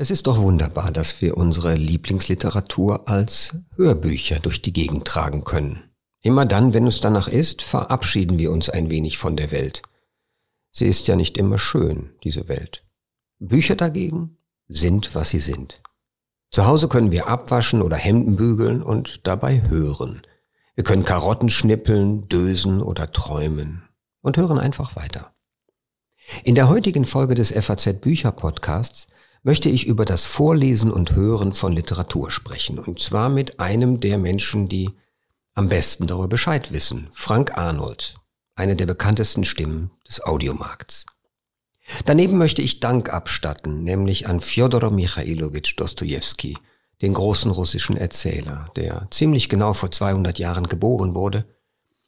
Es ist doch wunderbar, dass wir unsere Lieblingsliteratur als Hörbücher durch die Gegend tragen können. Immer dann, wenn es danach ist, verabschieden wir uns ein wenig von der Welt. Sie ist ja nicht immer schön, diese Welt. Bücher dagegen sind, was sie sind. Zu Hause können wir abwaschen oder Hemden bügeln und dabei hören. Wir können Karotten schnippeln, dösen oder träumen und hören einfach weiter. In der heutigen Folge des FAZ Bücher Podcasts möchte ich über das Vorlesen und Hören von Literatur sprechen. Und zwar mit einem der Menschen, die am besten darüber Bescheid wissen, Frank Arnold, eine der bekanntesten Stimmen des Audiomarkts. Daneben möchte ich Dank abstatten, nämlich an Fjodor Michailowitsch Dostojewski, den großen russischen Erzähler, der ziemlich genau vor 200 Jahren geboren wurde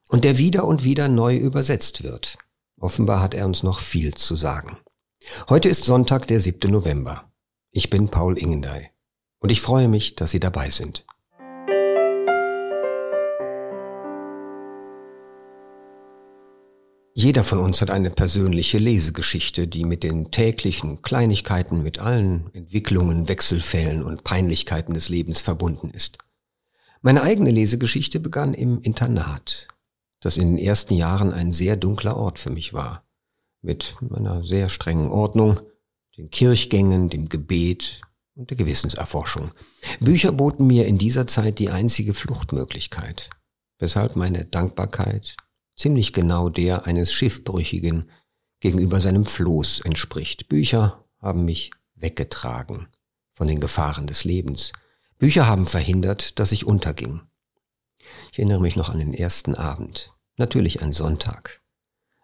und der wieder und wieder neu übersetzt wird. Offenbar hat er uns noch viel zu sagen. Heute ist Sonntag, der 7. November. Ich bin Paul Ingendey und ich freue mich, dass Sie dabei sind. Jeder von uns hat eine persönliche Lesegeschichte, die mit den täglichen Kleinigkeiten, mit allen Entwicklungen, Wechselfällen und Peinlichkeiten des Lebens verbunden ist. Meine eigene Lesegeschichte begann im Internat, das in den ersten Jahren ein sehr dunkler Ort für mich war mit einer sehr strengen Ordnung, den Kirchgängen, dem Gebet und der Gewissenserforschung. Bücher boten mir in dieser Zeit die einzige Fluchtmöglichkeit, weshalb meine Dankbarkeit ziemlich genau der eines Schiffbrüchigen gegenüber seinem Floß entspricht. Bücher haben mich weggetragen von den Gefahren des Lebens. Bücher haben verhindert, dass ich unterging. Ich erinnere mich noch an den ersten Abend, natürlich ein Sonntag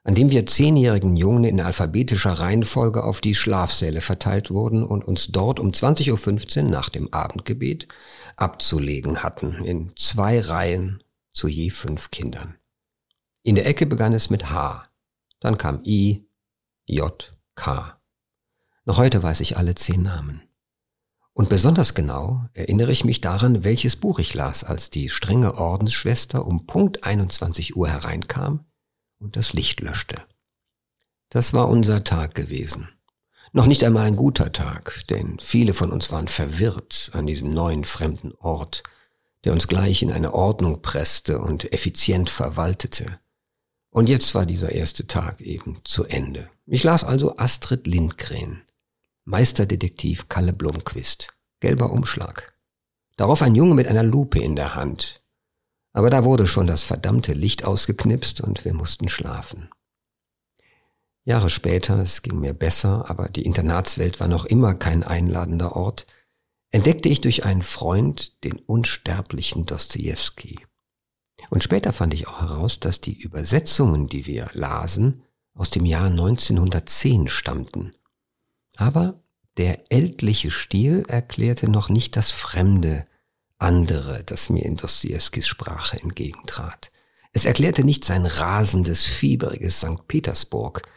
an dem wir zehnjährigen Jungen in alphabetischer Reihenfolge auf die Schlafsäle verteilt wurden und uns dort um 20.15 Uhr nach dem Abendgebet abzulegen hatten, in zwei Reihen zu je fünf Kindern. In der Ecke begann es mit H, dann kam I, J, K. Noch heute weiß ich alle zehn Namen. Und besonders genau erinnere ich mich daran, welches Buch ich las, als die strenge Ordensschwester um Punkt 21 Uhr hereinkam und das Licht löschte. Das war unser Tag gewesen. Noch nicht einmal ein guter Tag, denn viele von uns waren verwirrt an diesem neuen fremden Ort, der uns gleich in eine Ordnung presste und effizient verwaltete. Und jetzt war dieser erste Tag eben zu Ende. Ich las also Astrid Lindgren, Meisterdetektiv Kalle Blomquist, gelber Umschlag. Darauf ein Junge mit einer Lupe in der Hand, aber da wurde schon das verdammte Licht ausgeknipst und wir mussten schlafen. Jahre später, es ging mir besser, aber die Internatswelt war noch immer kein einladender Ort, entdeckte ich durch einen Freund den unsterblichen Dostoevsky. Und später fand ich auch heraus, dass die Übersetzungen, die wir lasen, aus dem Jahr 1910 stammten. Aber der ältliche Stil erklärte noch nicht das Fremde, andere, das mir in Dostoevskis Sprache entgegentrat. Es erklärte nicht sein rasendes, fieberiges St. Petersburg,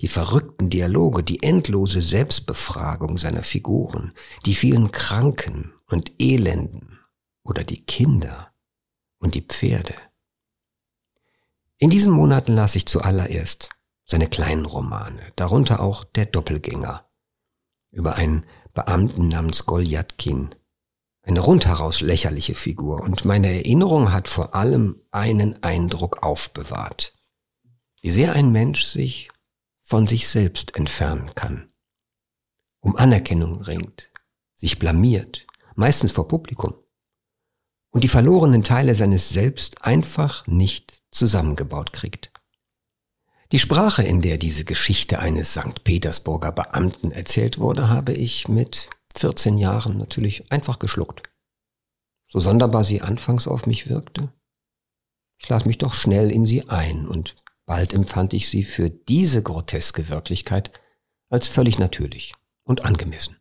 die verrückten Dialoge, die endlose Selbstbefragung seiner Figuren, die vielen Kranken und Elenden oder die Kinder und die Pferde. In diesen Monaten las ich zuallererst seine kleinen Romane, darunter auch Der Doppelgänger, über einen Beamten namens Goljatkin, eine rundheraus lächerliche Figur und meine Erinnerung hat vor allem einen Eindruck aufbewahrt. Wie sehr ein Mensch sich von sich selbst entfernen kann, um Anerkennung ringt, sich blamiert, meistens vor Publikum, und die verlorenen Teile seines Selbst einfach nicht zusammengebaut kriegt. Die Sprache, in der diese Geschichte eines St. Petersburger Beamten erzählt wurde, habe ich mit 14 Jahren natürlich einfach geschluckt. So sonderbar sie anfangs auf mich wirkte. Ich las mich doch schnell in sie ein und bald empfand ich sie für diese groteske Wirklichkeit als völlig natürlich und angemessen.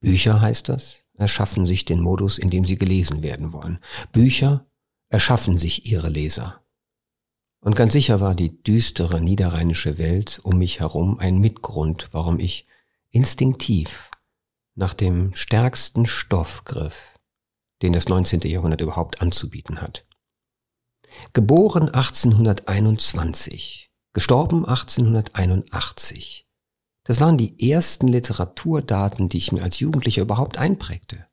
Bücher heißt das, erschaffen sich den Modus, in dem sie gelesen werden wollen. Bücher erschaffen sich ihre Leser. Und ganz sicher war die düstere niederrheinische Welt um mich herum ein Mitgrund, warum ich instinktiv nach dem stärksten Stoff griff, den das 19. Jahrhundert überhaupt anzubieten hat. Geboren 1821, gestorben 1881, Das waren die ersten Literaturdaten, die ich mir als Jugendlicher überhaupt einprägte.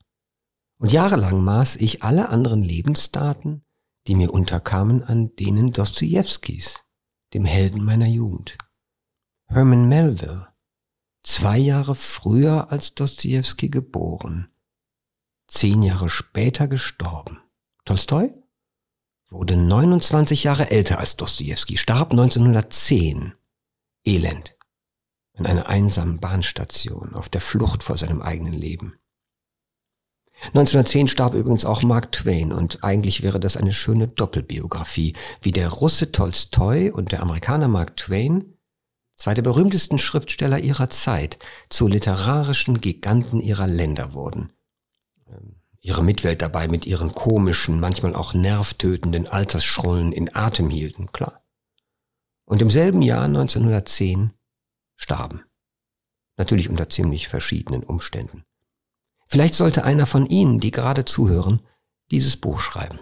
Und jahrelang maß ich alle anderen Lebensdaten, die mir unterkamen, an denen Dostojewskis, dem Helden meiner Jugend. Herman Melville, zwei Jahre früher als Dostojewski geboren, zehn Jahre später gestorben. Tolstoi wurde 29 Jahre älter als Dostojewski, starb 1910. Elend. In einer einsamen Bahnstation, auf der Flucht vor seinem eigenen Leben. 1910 starb übrigens auch Mark Twain und eigentlich wäre das eine schöne Doppelbiografie, wie der Russe Tolstoi und der Amerikaner Mark Twain, zwei der berühmtesten Schriftsteller ihrer Zeit, zu literarischen Giganten ihrer Länder wurden. Ähm, ihre Mitwelt dabei mit ihren komischen, manchmal auch nervtötenden Altersschrullen in Atem hielten, klar. Und im selben Jahr 1910 starben. Natürlich unter ziemlich verschiedenen Umständen. Vielleicht sollte einer von Ihnen, die gerade zuhören, dieses Buch schreiben.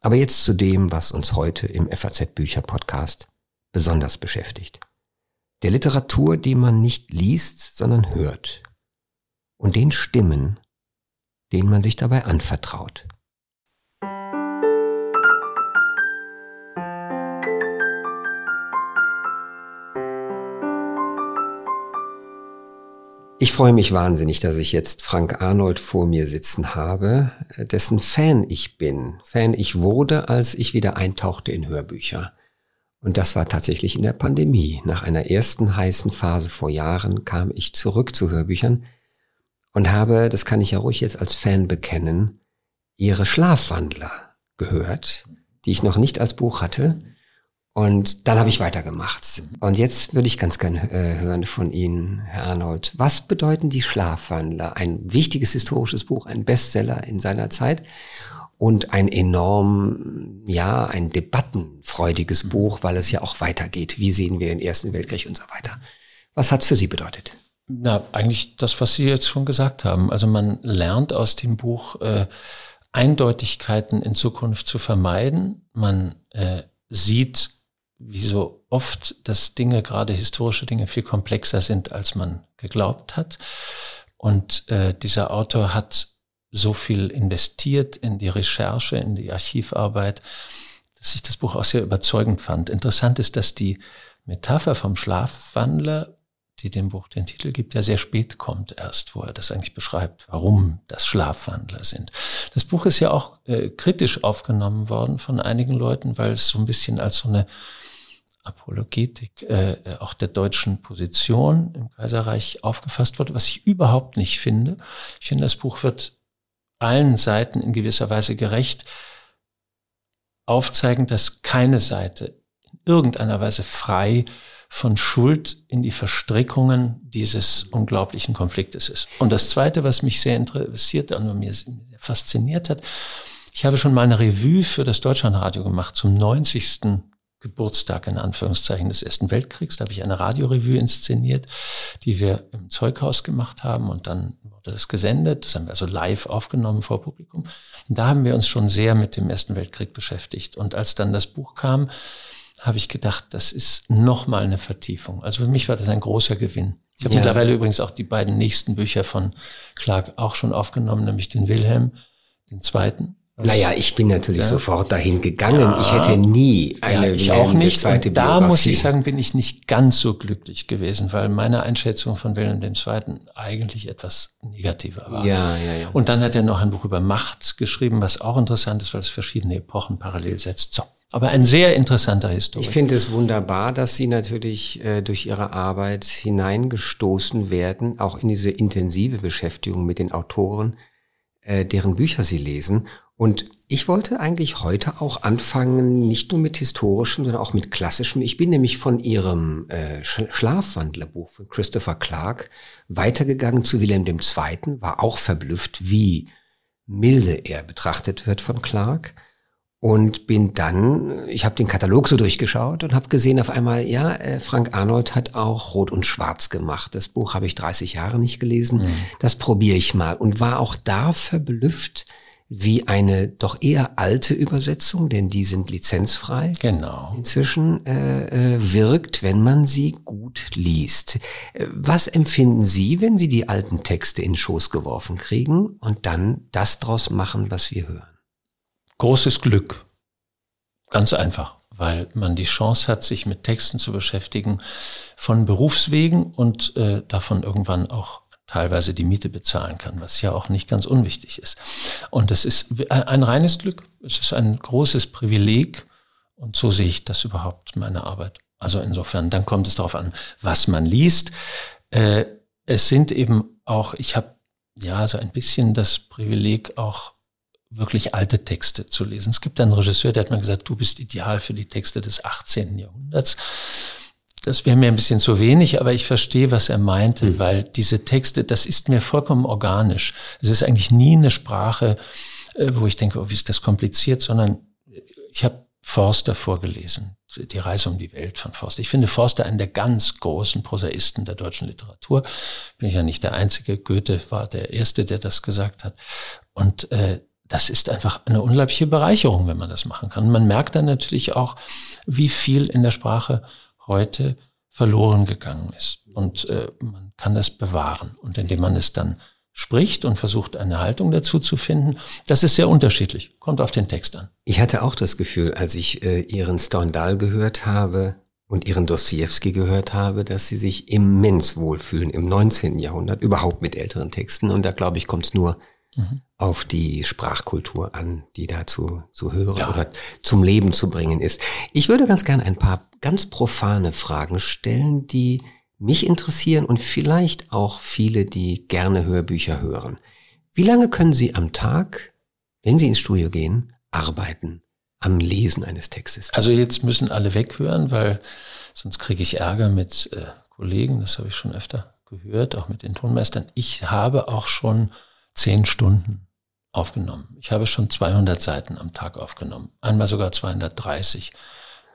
Aber jetzt zu dem, was uns heute im FAZ Bücher Podcast besonders beschäftigt. Der Literatur, die man nicht liest, sondern hört. Und den Stimmen, denen man sich dabei anvertraut. Ich freue mich wahnsinnig, dass ich jetzt Frank Arnold vor mir sitzen habe, dessen Fan ich bin. Fan ich wurde, als ich wieder eintauchte in Hörbücher. Und das war tatsächlich in der Pandemie. Nach einer ersten heißen Phase vor Jahren kam ich zurück zu Hörbüchern und habe, das kann ich ja ruhig jetzt als Fan bekennen, ihre Schlafwandler gehört, die ich noch nicht als Buch hatte und dann habe ich weitergemacht. Und jetzt würde ich ganz gerne äh, hören von Ihnen, Herr Arnold. Was bedeuten die Schlafwandler? Ein wichtiges historisches Buch, ein Bestseller in seiner Zeit und ein enorm, ja, ein debattenfreudiges. Buch, weil es ja auch weitergeht. Wie sehen wir den Ersten Weltkrieg und so weiter. Was hat es für Sie bedeutet? Na, eigentlich das, was Sie jetzt schon gesagt haben. Also man lernt aus dem Buch äh, Eindeutigkeiten in Zukunft zu vermeiden. Man äh, sieht wie so oft, dass Dinge, gerade historische Dinge, viel komplexer sind, als man geglaubt hat. Und äh, dieser Autor hat so viel investiert in die Recherche, in die Archivarbeit, dass ich das Buch auch sehr überzeugend fand. Interessant ist, dass die Metapher vom Schlafwandler, die dem Buch den Titel gibt, ja sehr spät kommt erst, wo er das eigentlich beschreibt, warum das Schlafwandler sind. Das Buch ist ja auch äh, kritisch aufgenommen worden von einigen Leuten, weil es so ein bisschen als so eine Apologetik äh, auch der deutschen Position im Kaiserreich aufgefasst wurde, was ich überhaupt nicht finde. Ich finde, das Buch wird allen Seiten in gewisser Weise gerecht, aufzeigen, dass keine Seite in irgendeiner Weise frei von Schuld in die Verstrickungen dieses unglaublichen Konfliktes ist. Und das Zweite, was mich sehr interessiert und mir sehr fasziniert hat, ich habe schon mal eine Revue für das Deutschlandradio gemacht zum 90. Geburtstag in Anführungszeichen des Ersten Weltkriegs. Da habe ich eine Radiorevue inszeniert, die wir im Zeughaus gemacht haben und dann wurde das gesendet. Das haben wir also live aufgenommen vor Publikum. Und da haben wir uns schon sehr mit dem Ersten Weltkrieg beschäftigt. Und als dann das Buch kam, habe ich gedacht, das ist nochmal eine Vertiefung. Also für mich war das ein großer Gewinn. Ich habe ja. mittlerweile übrigens auch die beiden nächsten Bücher von Clark auch schon aufgenommen, nämlich den Wilhelm, den zweiten naja, ich bin natürlich ja. sofort dahin gegangen. Ja. Ich hätte nie eine ja, ich auch nicht. Zweite Und da Biografie. muss ich sagen, bin ich nicht ganz so glücklich gewesen, weil meine Einschätzung von Wilhelm II. eigentlich etwas negativer war. Ja, ja, ja. Und dann hat er noch ein Buch über Macht geschrieben, was auch interessant ist, weil es verschiedene Epochen parallel setzt. So. Aber ein sehr interessanter Historiker. Ich finde es wunderbar, dass Sie natürlich äh, durch Ihre Arbeit hineingestoßen werden, auch in diese intensive Beschäftigung mit den Autoren, äh, deren Bücher Sie lesen und ich wollte eigentlich heute auch anfangen, nicht nur mit historischem, sondern auch mit klassischem. Ich bin nämlich von ihrem äh, Schlafwandlerbuch von Christopher Clark weitergegangen zu Wilhelm II., war auch verblüfft, wie milde er betrachtet wird von Clark. Und bin dann, ich habe den Katalog so durchgeschaut und habe gesehen auf einmal, ja, äh, Frank Arnold hat auch Rot und Schwarz gemacht. Das Buch habe ich 30 Jahre nicht gelesen. Mhm. Das probiere ich mal. Und war auch da verblüfft, wie eine doch eher alte Übersetzung, denn die sind lizenzfrei. Genau. Inzwischen äh, äh, wirkt, wenn man sie gut liest. Äh, was empfinden Sie, wenn Sie die alten Texte in Schoß geworfen kriegen und dann das draus machen, was wir hören? Großes Glück. Ganz einfach, weil man die Chance hat, sich mit Texten zu beschäftigen von Berufswegen und äh, davon irgendwann auch teilweise die Miete bezahlen kann, was ja auch nicht ganz unwichtig ist. Und das ist ein reines Glück. Es ist ein großes Privileg und so sehe ich das überhaupt, meine Arbeit. Also insofern, dann kommt es darauf an, was man liest. Äh, es sind eben auch, ich habe ja so ein bisschen das Privileg, auch wirklich alte Texte zu lesen. Es gibt einen Regisseur, der hat mir gesagt, du bist ideal für die Texte des 18. Jahrhunderts. Das wäre mir ein bisschen zu wenig, aber ich verstehe, was er meinte, mhm. weil diese Texte, das ist mir vollkommen organisch. Es ist eigentlich nie eine Sprache, äh, wo ich denke, oh, wie ist das kompliziert, sondern ich habe Forster vorgelesen, die Reise um die Welt von Forster. Ich finde Forster einen der ganz großen Prosaisten der deutschen Literatur. Bin ich ja nicht der Einzige. Goethe war der Erste, der das gesagt hat. Und äh, das ist einfach eine unglaubliche Bereicherung, wenn man das machen kann. Man merkt dann natürlich auch, wie viel in der Sprache heute verloren gegangen ist. Und äh, man kann das bewahren. Und indem man es dann spricht und versucht, eine Haltung dazu zu finden, das ist sehr unterschiedlich. Kommt auf den Text an. Ich hatte auch das Gefühl, als ich äh, Ihren Stendhal gehört habe und Ihren Dostoevsky gehört habe, dass Sie sich immens wohlfühlen im 19. Jahrhundert, überhaupt mit älteren Texten. Und da, glaube ich, kommt es nur mhm. Auf die Sprachkultur an, die dazu zu hören ja. oder zum Leben zu bringen ist. Ich würde ganz gern ein paar ganz profane Fragen stellen, die mich interessieren und vielleicht auch viele, die gerne Hörbücher hören. Wie lange können Sie am Tag, wenn Sie ins Studio gehen, arbeiten am Lesen eines Textes? Also jetzt müssen alle weghören, weil sonst kriege ich Ärger mit äh, Kollegen, das habe ich schon öfter gehört, auch mit den Tonmeistern. Ich habe auch schon zehn Stunden aufgenommen. Ich habe schon 200 Seiten am Tag aufgenommen, einmal sogar 230.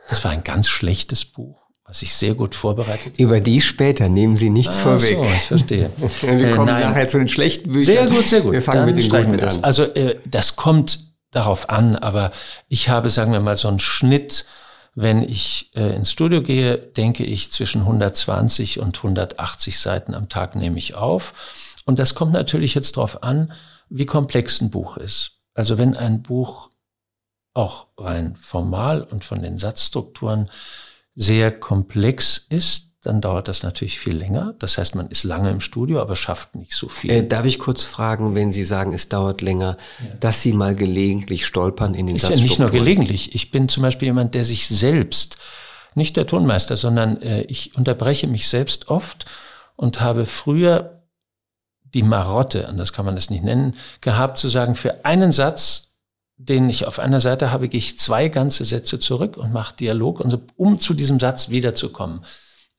Das war ein ganz schlechtes Buch, was ich sehr gut vorbereitet habe. Über die später, nehmen Sie nichts ah, vorweg. So, ich verstehe. Wir kommen äh, nachher zu den schlechten Büchern. Sehr gut, sehr gut. Wir fangen Dann mit den guten an. Also äh, das kommt darauf an, aber ich habe, sagen wir mal, so einen Schnitt, wenn ich äh, ins Studio gehe, denke ich, zwischen 120 und 180 Seiten am Tag nehme ich auf. Und das kommt natürlich jetzt darauf an, wie komplex ein Buch ist. Also wenn ein Buch auch rein formal und von den Satzstrukturen sehr komplex ist, dann dauert das natürlich viel länger. Das heißt, man ist lange im Studio, aber schafft nicht so viel. Äh, darf ich kurz fragen, wenn Sie sagen, es dauert länger, ja. dass Sie mal gelegentlich stolpern in den ist Satzstrukturen? Ja nicht nur gelegentlich. Ich bin zum Beispiel jemand, der sich selbst, nicht der Tonmeister, sondern äh, ich unterbreche mich selbst oft und habe früher die Marotte, anders kann man das nicht nennen, gehabt zu sagen, für einen Satz den ich auf einer Seite habe, gehe ich zwei ganze Sätze zurück und mache Dialog, und so, um zu diesem Satz wiederzukommen.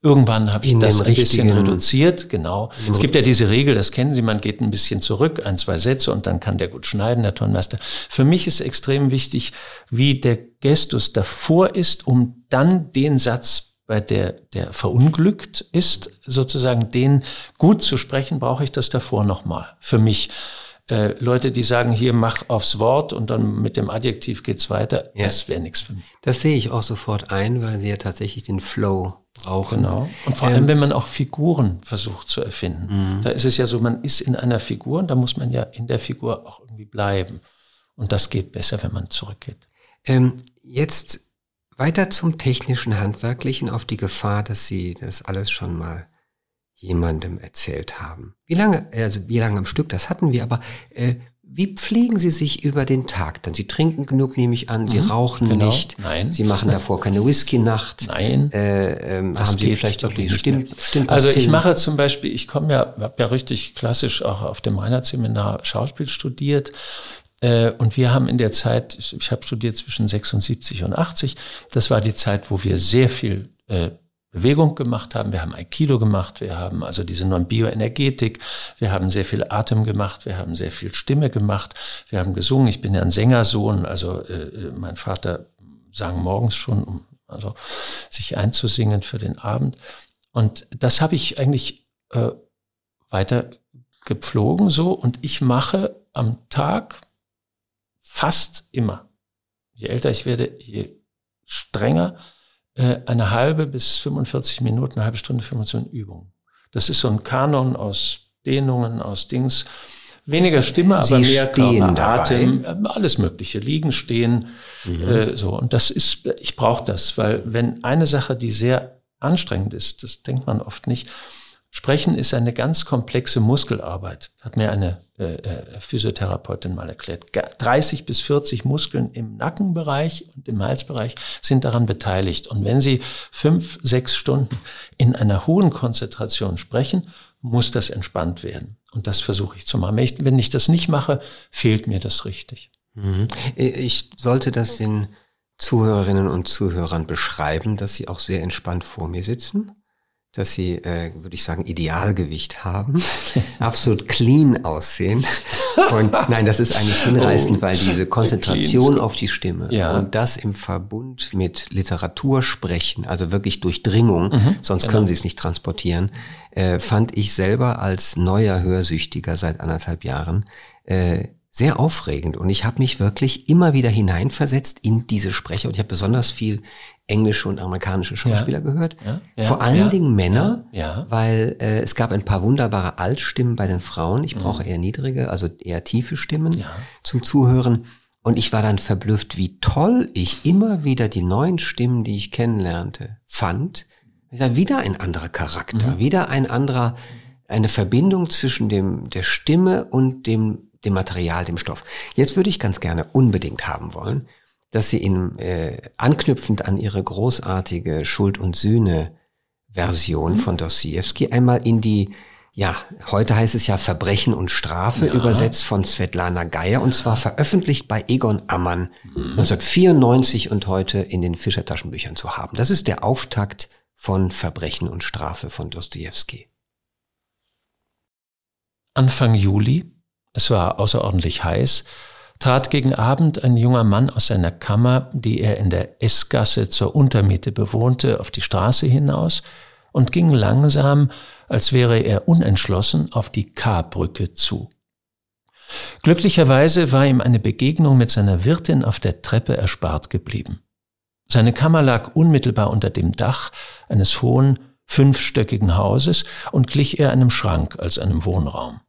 Irgendwann habe ich In das ein bisschen reduziert, genau. Es gibt ja diese Regel, das kennen Sie, man geht ein bisschen zurück, ein, zwei Sätze und dann kann der gut schneiden, der Tonmeister. Für mich ist extrem wichtig, wie der Gestus davor ist, um dann den Satz bei der, der verunglückt ist, sozusagen den gut zu sprechen, brauche ich das davor nochmal. Für mich äh, Leute, die sagen, hier mach aufs Wort und dann mit dem Adjektiv geht's weiter, ja. das wäre nichts für mich. Das sehe ich auch sofort ein, weil sie ja tatsächlich den Flow brauchen. Genau. Und vor ähm, allem, wenn man auch Figuren versucht zu erfinden. Mhm. Da ist es ja so, man ist in einer Figur und da muss man ja in der Figur auch irgendwie bleiben. Und das geht besser, wenn man zurückgeht. Ähm, jetzt weiter zum technischen, handwerklichen auf die Gefahr, dass Sie das alles schon mal jemandem erzählt haben. Wie lange, also wie lange am Stück, das hatten wir, aber äh, wie pflegen Sie sich über den Tag dann? Sie trinken genug, nehme ich an. Sie mhm, rauchen genau. nicht. Nein. Sie machen davor keine Whisky-Nacht. Nein. Äh, ähm, haben Sie vielleicht irgendwie stimmt, stimmt Also ich mache zum Beispiel, ich komme ja, habe ja richtig klassisch auch auf dem Reinhardt-Seminar Schauspiel studiert. Äh, und wir haben in der Zeit, ich habe studiert zwischen 76 und 80, das war die Zeit, wo wir sehr viel äh, Bewegung gemacht haben. Wir haben Aikido gemacht, wir haben also diese Non-Bioenergetik, wir haben sehr viel Atem gemacht, wir haben sehr viel Stimme gemacht, wir haben gesungen. Ich bin ja ein Sängersohn, also äh, mein Vater sang morgens schon, um also sich einzusingen für den Abend. Und das habe ich eigentlich weiter gepflogen so und ich mache am Tag fast immer, je älter ich werde, je strenger, äh, eine halbe bis 45 Minuten, eine halbe Stunde, 25 Minuten Übung. Das ist so ein Kanon aus Dehnungen, aus Dings. Weniger Stimme, aber Sie mehr Körper, Atem, dabei. äh, alles Mögliche. Liegen, stehen, Mhm. äh, so. Und das ist, ich brauche das, weil wenn eine Sache, die sehr anstrengend ist, das denkt man oft nicht, Sprechen ist eine ganz komplexe Muskelarbeit, hat mir eine äh, äh, Physiotherapeutin mal erklärt. Ga- 30 bis 40 Muskeln im Nackenbereich und im Halsbereich sind daran beteiligt. Und wenn Sie fünf, sechs Stunden in einer hohen Konzentration sprechen, muss das entspannt werden. Und das versuche ich zu machen. Wenn ich, das nicht mache, fehlt mir das richtig. Mhm. Ich sollte das den Zuhörerinnen und Zuhörern beschreiben, dass sie auch sehr entspannt vor mir sitzen, dass sie, äh, würde ich sagen, Idealgewicht haben, absolut clean aussehen. Und nein, das ist eigentlich hinreißend, Oh, weil diese Konzentration auf die Stimme Ja. und das im Verbund mit Literatur sprechen, also wirklich Durchdringung, Mhm, sonst genau. können sie es nicht transportieren, äh, fand ich selber als neuer Hörsüchtiger seit anderthalb Jahren äh, sehr aufregend und ich habe mich wirklich immer wieder hineinversetzt in diese Sprecher und ich habe besonders viel englische und amerikanische Schauspieler gehört. Ja, ja, Vor allen ja, Dingen Männer, ja, ja. weil äh, es gab ein paar wunderbare Altstimmen bei den Frauen. Ich brauche eher niedrige, also eher tiefe Stimmen Mhm. Ja. zum Zuhören. Und ich war dann verblüfft, wie toll ich immer wieder die neuen Stimmen, die ich kennenlernte, fand. Wieder ein anderer Charakter, Mhm. wieder ein anderer, eine Verbindung zwischen dem, der Stimme und dem, dem Material, dem Stoff. Jetzt würde ich ganz gerne unbedingt haben wollen, dass Sie in, äh, anknüpfend an Ihre großartige Schuld und Sühne Version von Dostoevsky einmal in die, ja, heute heißt es ja Verbrechen und Strafe, übersetzt von Svetlana Geier und zwar veröffentlicht bei Egon Ammann 1994 und heute in den Fischer-Taschenbüchern zu haben. Das ist der Auftakt von Verbrechen und Strafe von Dostoevsky. Anfang Juli, es war außerordentlich heiß, trat gegen Abend ein junger Mann aus seiner Kammer, die er in der S-Gasse zur Untermiete bewohnte, auf die Straße hinaus und ging langsam, als wäre er unentschlossen, auf die K-Brücke zu. Glücklicherweise war ihm eine Begegnung mit seiner Wirtin auf der Treppe erspart geblieben. Seine Kammer lag unmittelbar unter dem Dach eines hohen, fünfstöckigen Hauses und glich eher einem Schrank als einem Wohnraum.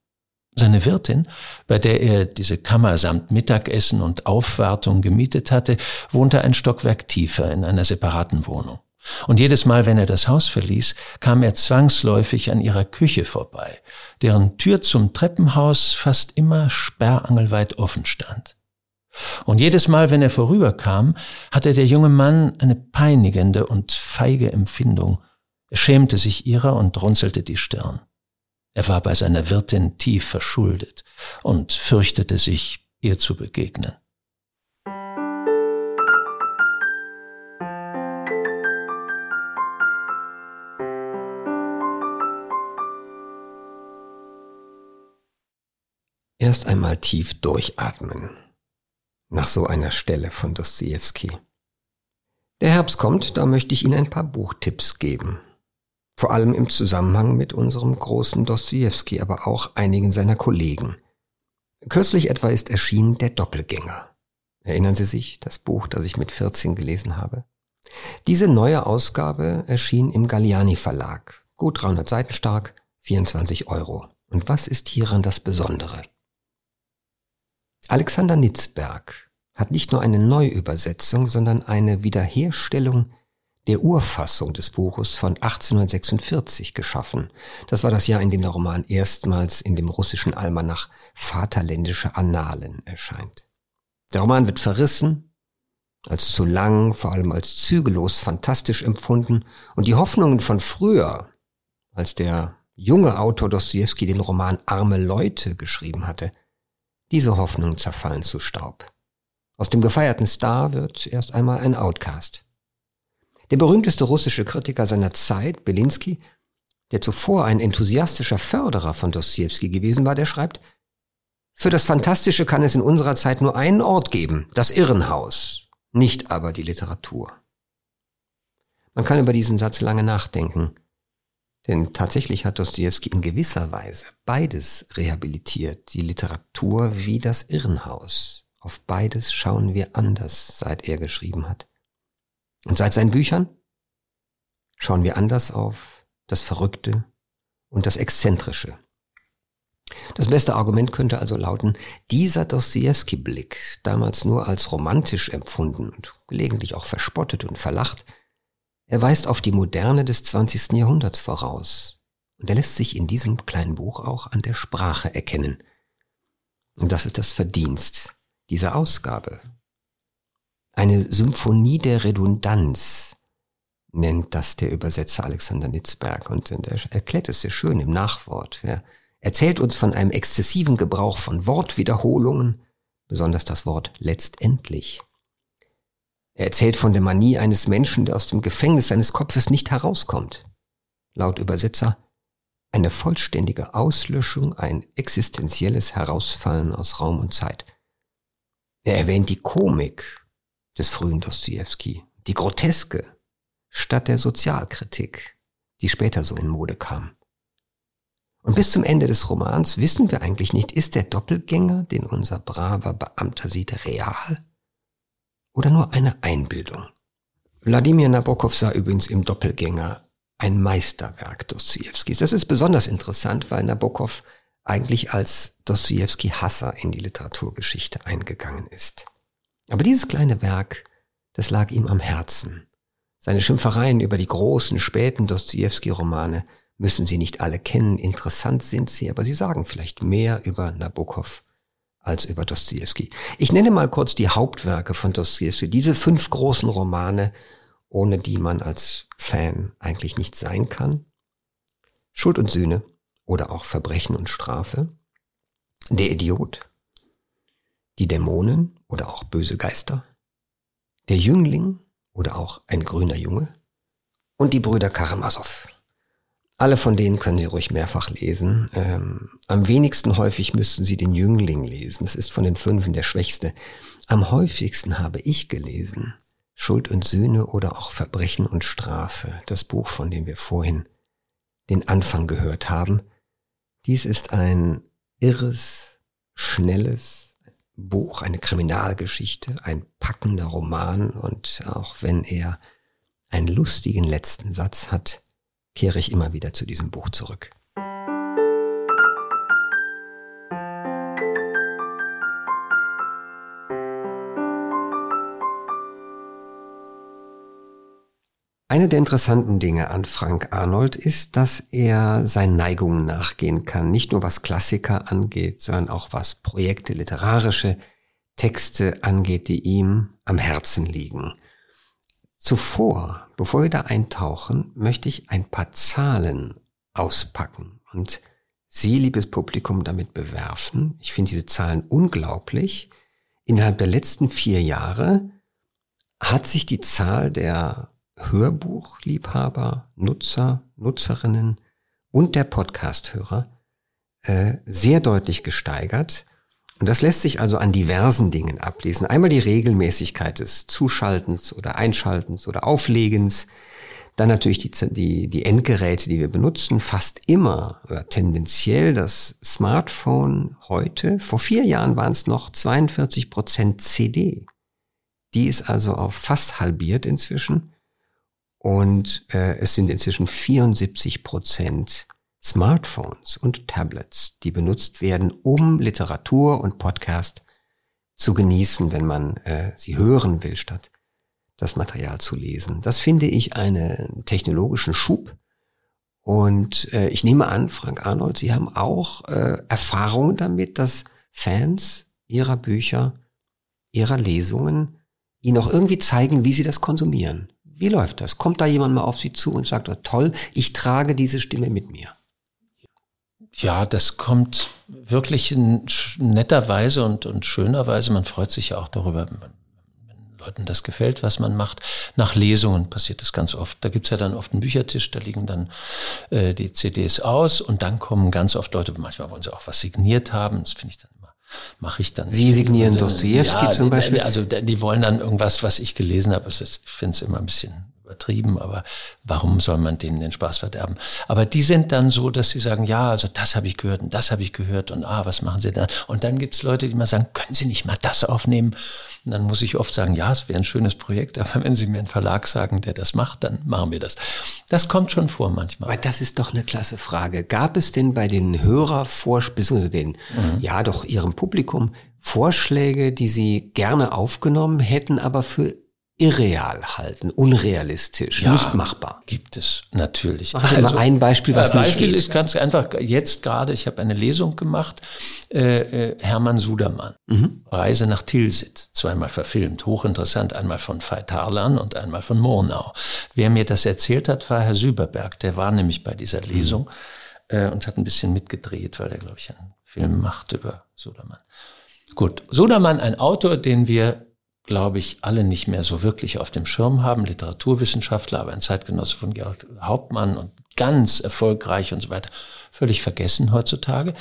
Seine Wirtin, bei der er diese Kammer samt Mittagessen und Aufwartung gemietet hatte, wohnte ein Stockwerk tiefer in einer separaten Wohnung. Und jedes Mal, wenn er das Haus verließ, kam er zwangsläufig an ihrer Küche vorbei, deren Tür zum Treppenhaus fast immer sperrangelweit offen stand. Und jedes Mal, wenn er vorüberkam, hatte der junge Mann eine peinigende und feige Empfindung. Er schämte sich ihrer und runzelte die Stirn. Er war bei seiner Wirtin tief verschuldet und fürchtete sich, ihr zu begegnen. Erst einmal tief durchatmen. Nach so einer Stelle von Dostoevsky. Der Herbst kommt, da möchte ich Ihnen ein paar Buchtipps geben. Vor allem im Zusammenhang mit unserem großen Dostoevsky, aber auch einigen seiner Kollegen. Kürzlich etwa ist erschienen Der Doppelgänger. Erinnern Sie sich, das Buch, das ich mit 14 gelesen habe? Diese neue Ausgabe erschien im Galliani Verlag. Gut 300 Seiten stark, 24 Euro. Und was ist hieran das Besondere? Alexander Nitzberg hat nicht nur eine Neuübersetzung, sondern eine Wiederherstellung der Urfassung des Buches von 1846 geschaffen. Das war das Jahr, in dem der Roman erstmals in dem russischen Almanach Vaterländische Annalen erscheint. Der Roman wird verrissen, als zu lang, vor allem als zügellos fantastisch empfunden und die Hoffnungen von früher, als der junge Autor Dostoevsky den Roman Arme Leute geschrieben hatte, diese Hoffnungen zerfallen zu Staub. Aus dem gefeierten Star wird erst einmal ein Outcast. Der berühmteste russische Kritiker seiner Zeit, Belinsky, der zuvor ein enthusiastischer Förderer von Dostoevsky gewesen war, der schreibt, für das Fantastische kann es in unserer Zeit nur einen Ort geben, das Irrenhaus, nicht aber die Literatur. Man kann über diesen Satz lange nachdenken, denn tatsächlich hat Dostoevsky in gewisser Weise beides rehabilitiert, die Literatur wie das Irrenhaus Auf beides schauen wir anders, seit er geschrieben hat. Und seit seinen Büchern schauen wir anders auf das Verrückte und das Exzentrische. Das beste Argument könnte also lauten, dieser Dostoevsky-Blick, damals nur als romantisch empfunden und gelegentlich auch verspottet und verlacht, er weist auf die Moderne des 20. Jahrhunderts voraus. Und er lässt sich in diesem kleinen Buch auch an der Sprache erkennen. Und das ist das Verdienst dieser Ausgabe. Eine Symphonie der Redundanz nennt das der Übersetzer Alexander Nitzberg und er erklärt es sehr schön im Nachwort. Er erzählt uns von einem exzessiven Gebrauch von Wortwiederholungen, besonders das Wort letztendlich. Er erzählt von der Manie eines Menschen, der aus dem Gefängnis seines Kopfes nicht herauskommt. Laut Übersetzer eine vollständige Auslöschung, ein existenzielles Herausfallen aus Raum und Zeit. Er erwähnt die Komik des frühen Dostoevsky, die Groteske, statt der Sozialkritik, die später so in Mode kam. Und bis zum Ende des Romans wissen wir eigentlich nicht, ist der Doppelgänger, den unser braver Beamter sieht, real oder nur eine Einbildung? Wladimir Nabokov sah übrigens im Doppelgänger ein Meisterwerk Dostojewskis. Das ist besonders interessant, weil Nabokov eigentlich als Dostojewski-Hasser in die Literaturgeschichte eingegangen ist. Aber dieses kleine Werk, das lag ihm am Herzen. Seine Schimpfereien über die großen, späten Dostojewski-Romane müssen Sie nicht alle kennen, interessant sind sie, aber sie sagen vielleicht mehr über Nabokov als über Dostojewski. Ich nenne mal kurz die Hauptwerke von Dostojewski, diese fünf großen Romane, ohne die man als Fan eigentlich nicht sein kann. Schuld und Sühne oder auch Verbrechen und Strafe. Der Idiot. Die Dämonen oder auch böse Geister. Der Jüngling oder auch ein grüner Junge. Und die Brüder Karamasow. Alle von denen können Sie ruhig mehrfach lesen. Ähm, am wenigsten häufig müssten Sie den Jüngling lesen. Das ist von den Fünfen der schwächste. Am häufigsten habe ich gelesen Schuld und Sühne oder auch Verbrechen und Strafe, das Buch, von dem wir vorhin den Anfang gehört haben. Dies ist ein irres, schnelles Buch, eine Kriminalgeschichte, ein packender Roman und auch wenn er einen lustigen letzten Satz hat, kehre ich immer wieder zu diesem Buch zurück. Eine der interessanten Dinge an Frank Arnold ist, dass er seinen Neigungen nachgehen kann, nicht nur was Klassiker angeht, sondern auch was Projekte, literarische Texte angeht, die ihm am Herzen liegen. Zuvor, bevor wir da eintauchen, möchte ich ein paar Zahlen auspacken und Sie, liebes Publikum, damit bewerfen. Ich finde diese Zahlen unglaublich. Innerhalb der letzten vier Jahre hat sich die Zahl der Hörbuchliebhaber, Nutzer, Nutzerinnen und der Podcasthörer äh, sehr deutlich gesteigert. Und das lässt sich also an diversen Dingen ablesen. Einmal die Regelmäßigkeit des Zuschaltens oder Einschaltens oder Auflegens. Dann natürlich die, die, die Endgeräte, die wir benutzen. Fast immer oder tendenziell das Smartphone heute. Vor vier Jahren waren es noch 42 Prozent CD. Die ist also auf fast halbiert inzwischen. Und äh, es sind inzwischen 74 Prozent Smartphones und Tablets, die benutzt werden, um Literatur und Podcast zu genießen, wenn man äh, sie hören will, statt das Material zu lesen. Das finde ich einen technologischen Schub. Und äh, ich nehme an, Frank Arnold, Sie haben auch äh, Erfahrungen damit, dass Fans Ihrer Bücher, Ihrer Lesungen Ihnen auch irgendwie zeigen, wie Sie das konsumieren. Wie läuft das? Kommt da jemand mal auf Sie zu und sagt, oh, toll, ich trage diese Stimme mit mir? Ja, das kommt wirklich in netter Weise und, und schöner Weise. Man freut sich ja auch darüber, wenn Leuten das gefällt, was man macht. Nach Lesungen passiert das ganz oft. Da gibt's ja dann oft einen Büchertisch, da liegen dann äh, die CDs aus und dann kommen ganz oft Leute, manchmal wollen sie auch was signiert haben. Das finde ich dann mache ich dann. Sie signieren Dostoevsky ja, zum Beispiel? Also die wollen dann irgendwas, was ich gelesen habe. Ich finde es immer ein bisschen übertrieben, aber warum soll man denen den Spaß verderben? Aber die sind dann so, dass sie sagen, ja, also das habe ich gehört und das habe ich gehört und ah, was machen sie da? Und dann gibt's Leute, die mal sagen, können Sie nicht mal das aufnehmen? Und dann muss ich oft sagen, ja, es wäre ein schönes Projekt, aber wenn Sie mir einen Verlag sagen, der das macht, dann machen wir das. Das kommt schon vor manchmal. Aber das ist doch eine klasse Frage. Gab es denn bei den Hörervorsch, beziehungsweise den, mhm. ja doch Ihrem Publikum, Vorschläge, die Sie gerne aufgenommen hätten, aber für irreal halten, unrealistisch, ja, nicht machbar. Gibt es natürlich. Machen Sie also, mal ein Beispiel, was ein Beispiel ist ganz einfach. Jetzt gerade, ich habe eine Lesung gemacht. Äh, äh, Hermann Sudermann, mhm. Reise nach Tilsit, zweimal verfilmt, hochinteressant, einmal von Veit Harlan und einmal von Murnau. Wer mir das erzählt hat, war Herr Süberberg. Der war nämlich bei dieser mhm. Lesung mhm. äh, und hat ein bisschen mitgedreht, weil er, glaube ich, einen Film macht über Sudermann. Gut, Sudermann, ein Autor, den wir glaube ich, alle nicht mehr so wirklich auf dem Schirm haben. Literaturwissenschaftler, aber ein Zeitgenosse von Georg Hauptmann und ganz erfolgreich und so weiter. Völlig vergessen heutzutage.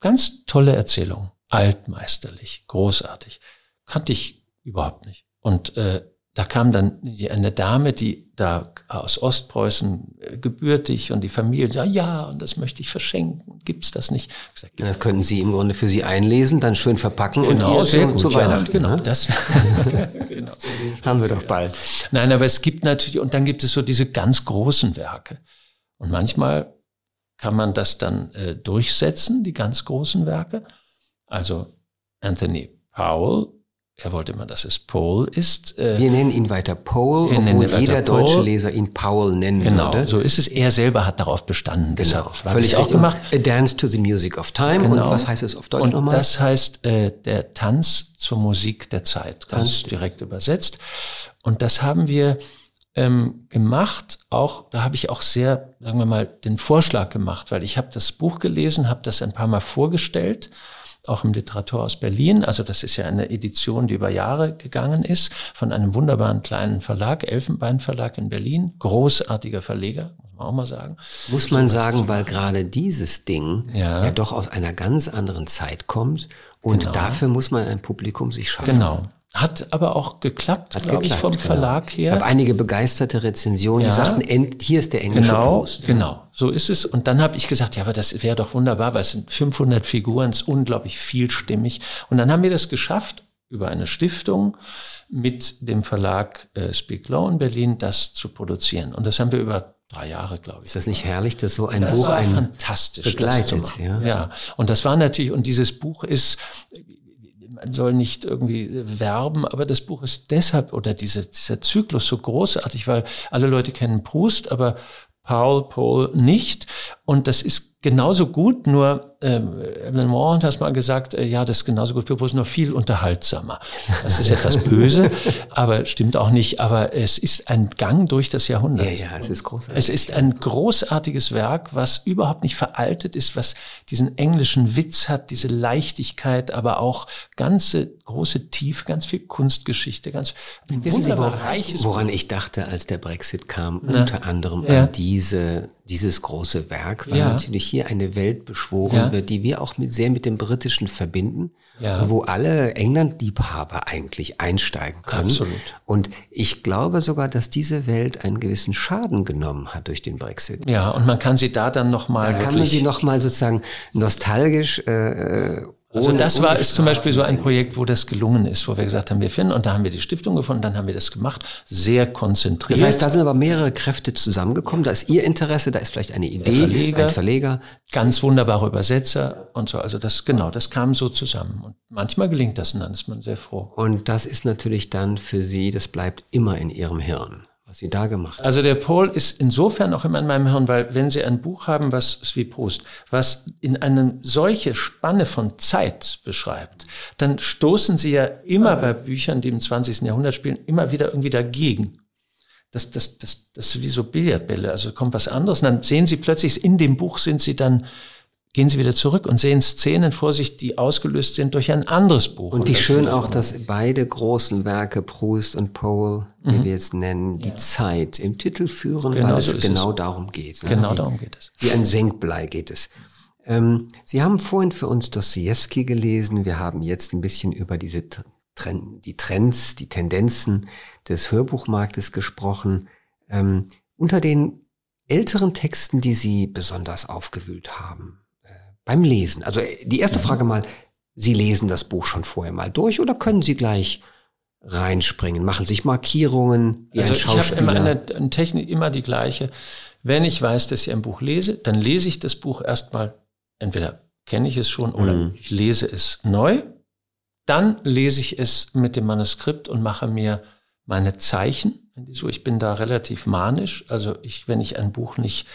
Ganz tolle Erzählung. Altmeisterlich, großartig. Kannte ich überhaupt nicht. Und äh, da kam dann eine Dame, die da aus Ostpreußen äh, gebürtig und die Familie, ja, ja, und das möchte ich verschenken. Gibt's das nicht? Gesagt, das könnten Sie im Grunde für Sie einlesen, dann schön verpacken genau, und sehr gut, zu ja, Weihnachten. Genau, ne? das genau. haben wir doch bald. Nein, aber es gibt natürlich, und dann gibt es so diese ganz großen Werke. Und manchmal kann man das dann äh, durchsetzen, die ganz großen Werke. Also Anthony Powell er wollte immer, dass es Paul ist. Äh, Wir nennen ihn weiter Paul, obwohl jeder Paul. deutsche Leser ihn Paul nennen genau, würde. so ist es. Er selber hat darauf bestanden. Genau, völlig auch gemacht. A Dance to the Music of Time. Genau. Und was heißt es auf Deutsch Und nochmal? Das heißt äh, der Tanz zur Musik der Zeit, ganz Tanz. direkt übersetzt. Und das haben wir ähm, gemacht. Auch da habe ich auch sehr, sagen wir mal, den Vorschlag gemacht, weil ich habe das Buch gelesen, habe das ein paar Mal vorgestellt auch im Literaturhaus Berlin. Also das ist ja eine Edition, die über Jahre gegangen ist, von einem wunderbaren kleinen Verlag, Elfenbein Verlag in Berlin. Großartiger Verleger, muss man auch mal sagen. Muss man so, sagen, weil gerade dieses Ding ja. ja. doch aus einer ganz anderen Zeit kommt und genau. dafür muss man ein Publikum sich schaffen. Genau. Hat aber auch geklappt, glaube ich, vom genau. Verlag her. Ich habe einige begeisterte Rezensionen, ja. die sagten, hier ist der englische genau, Post. Genau, so ist es. Und dann habe ich gesagt, ja, aber das wäre doch wunderbar, weil es sind 500 Figuren, es ist unglaublich vielstimmig. Und dann haben wir das geschafft, über eine Stiftung mit dem Verlag äh, Speak Law in Berlin das zu produzieren. Und das haben wir über drei Jahre, glaube ich. Ist das nicht herrlich, dass so ein das Buch war ein fantastisch begleitet? Ja. ja, und das war natürlich, und dieses Buch ist, man soll nicht irgendwie werben, aber das Buch ist deshalb oder diese, dieser Zyklus so großartig, weil alle Leute kennen Proust, aber Paul Paul nicht. Und das ist genauso gut, nur äh, Alan Moore hat mal gesagt, äh, ja, das ist genauso gut für Bus, nur viel unterhaltsamer. Das ist etwas böse, aber stimmt auch nicht. Aber es ist ein Gang durch das Jahrhundert. Ja, ja, es ist großartig. Es ist ein großartiges Werk, was überhaupt nicht veraltet ist, was diesen englischen Witz hat, diese Leichtigkeit, aber auch ganze große Tief, ganz viel Kunstgeschichte, ganz ein Wissen Sie, woran, reiches woran ich dachte, als der Brexit kam, Na, unter anderem ja. an diese dieses große Werk, weil ja. natürlich hier eine Welt beschworen ja. wird, die wir auch mit, sehr mit dem Britischen verbinden, ja. wo alle England-Liebhaber eigentlich einsteigen können. Absolut. Und ich glaube sogar, dass diese Welt einen gewissen Schaden genommen hat durch den Brexit. Ja, und man kann sie da dann nochmal. Da kann man sie nochmal sozusagen nostalgisch äh, äh also das war ist zum Beispiel so ein Projekt, wo das gelungen ist, wo wir gesagt haben, wir finden, und da haben wir die Stiftung gefunden, dann haben wir das gemacht, sehr konzentriert. Das heißt, da sind aber mehrere Kräfte zusammengekommen, da ist Ihr Interesse, da ist vielleicht eine Idee, Verleger, ein Verleger. Ganz wunderbare Übersetzer und so. Also das, genau, das kam so zusammen. Und manchmal gelingt das und dann ist man sehr froh. Und das ist natürlich dann für Sie, das bleibt immer in Ihrem Hirn was Sie da gemacht haben. Also der Paul ist insofern auch immer in meinem Hirn, weil wenn Sie ein Buch haben, was wie Proust, was in eine solche Spanne von Zeit beschreibt, dann stoßen Sie ja immer bei Büchern, die im 20. Jahrhundert spielen, immer wieder irgendwie dagegen. Das, das, das, das ist wie so Billardbälle, also kommt was anderes und dann sehen Sie plötzlich, in dem Buch sind Sie dann gehen Sie wieder zurück und sehen Szenen vor sich, die ausgelöst sind durch ein anderes Buch. Und wie schön auch, dass beide großen Werke, Proust und die mhm. wir jetzt nennen, die ja. Zeit im Titel führen, genau weil es so genau es. darum geht. Ne? Genau wie, darum geht es. Wie ein Senkblei geht es. Ähm, Sie haben vorhin für uns Dostoevsky gelesen. Wir haben jetzt ein bisschen über diese Trend, die Trends, die Tendenzen des Hörbuchmarktes gesprochen. Ähm, unter den älteren Texten, die Sie besonders aufgewühlt haben, beim Lesen. Also äh, die erste Frage mal, Sie lesen das Buch schon vorher mal durch oder können Sie gleich reinspringen, machen sich Markierungen wie also ein Schauspieler? Ich habe immer eine, eine Technik, immer die gleiche. Wenn ich weiß, dass ich ein Buch lese, dann lese ich das Buch erstmal, entweder kenne ich es schon oder mhm. ich lese es neu. Dann lese ich es mit dem Manuskript und mache mir meine Zeichen. Ich bin da relativ manisch. Also ich, wenn ich ein Buch nicht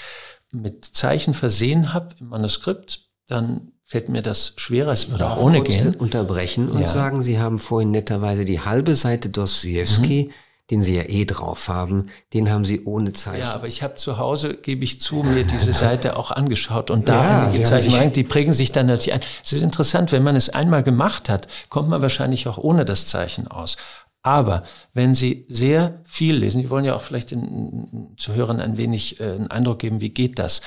mit Zeichen versehen habe im Manuskript, dann fällt mir das schwerer. Es würde auch ohne gehen. unterbrechen und ja. sagen, Sie haben vorhin netterweise die halbe Seite Dostoevsky, mhm. den Sie ja eh drauf haben, den haben Sie ohne Zeichen. Ja, aber ich habe zu Hause, gebe ich zu, mir diese Seite auch angeschaut und da ja, einige Zeichen rein, die prägen sich dann natürlich ein. Es ist interessant, wenn man es einmal gemacht hat, kommt man wahrscheinlich auch ohne das Zeichen aus. Aber wenn Sie sehr viel lesen, die wollen ja auch vielleicht den Zuhörern ein wenig äh, einen Eindruck geben, wie geht das?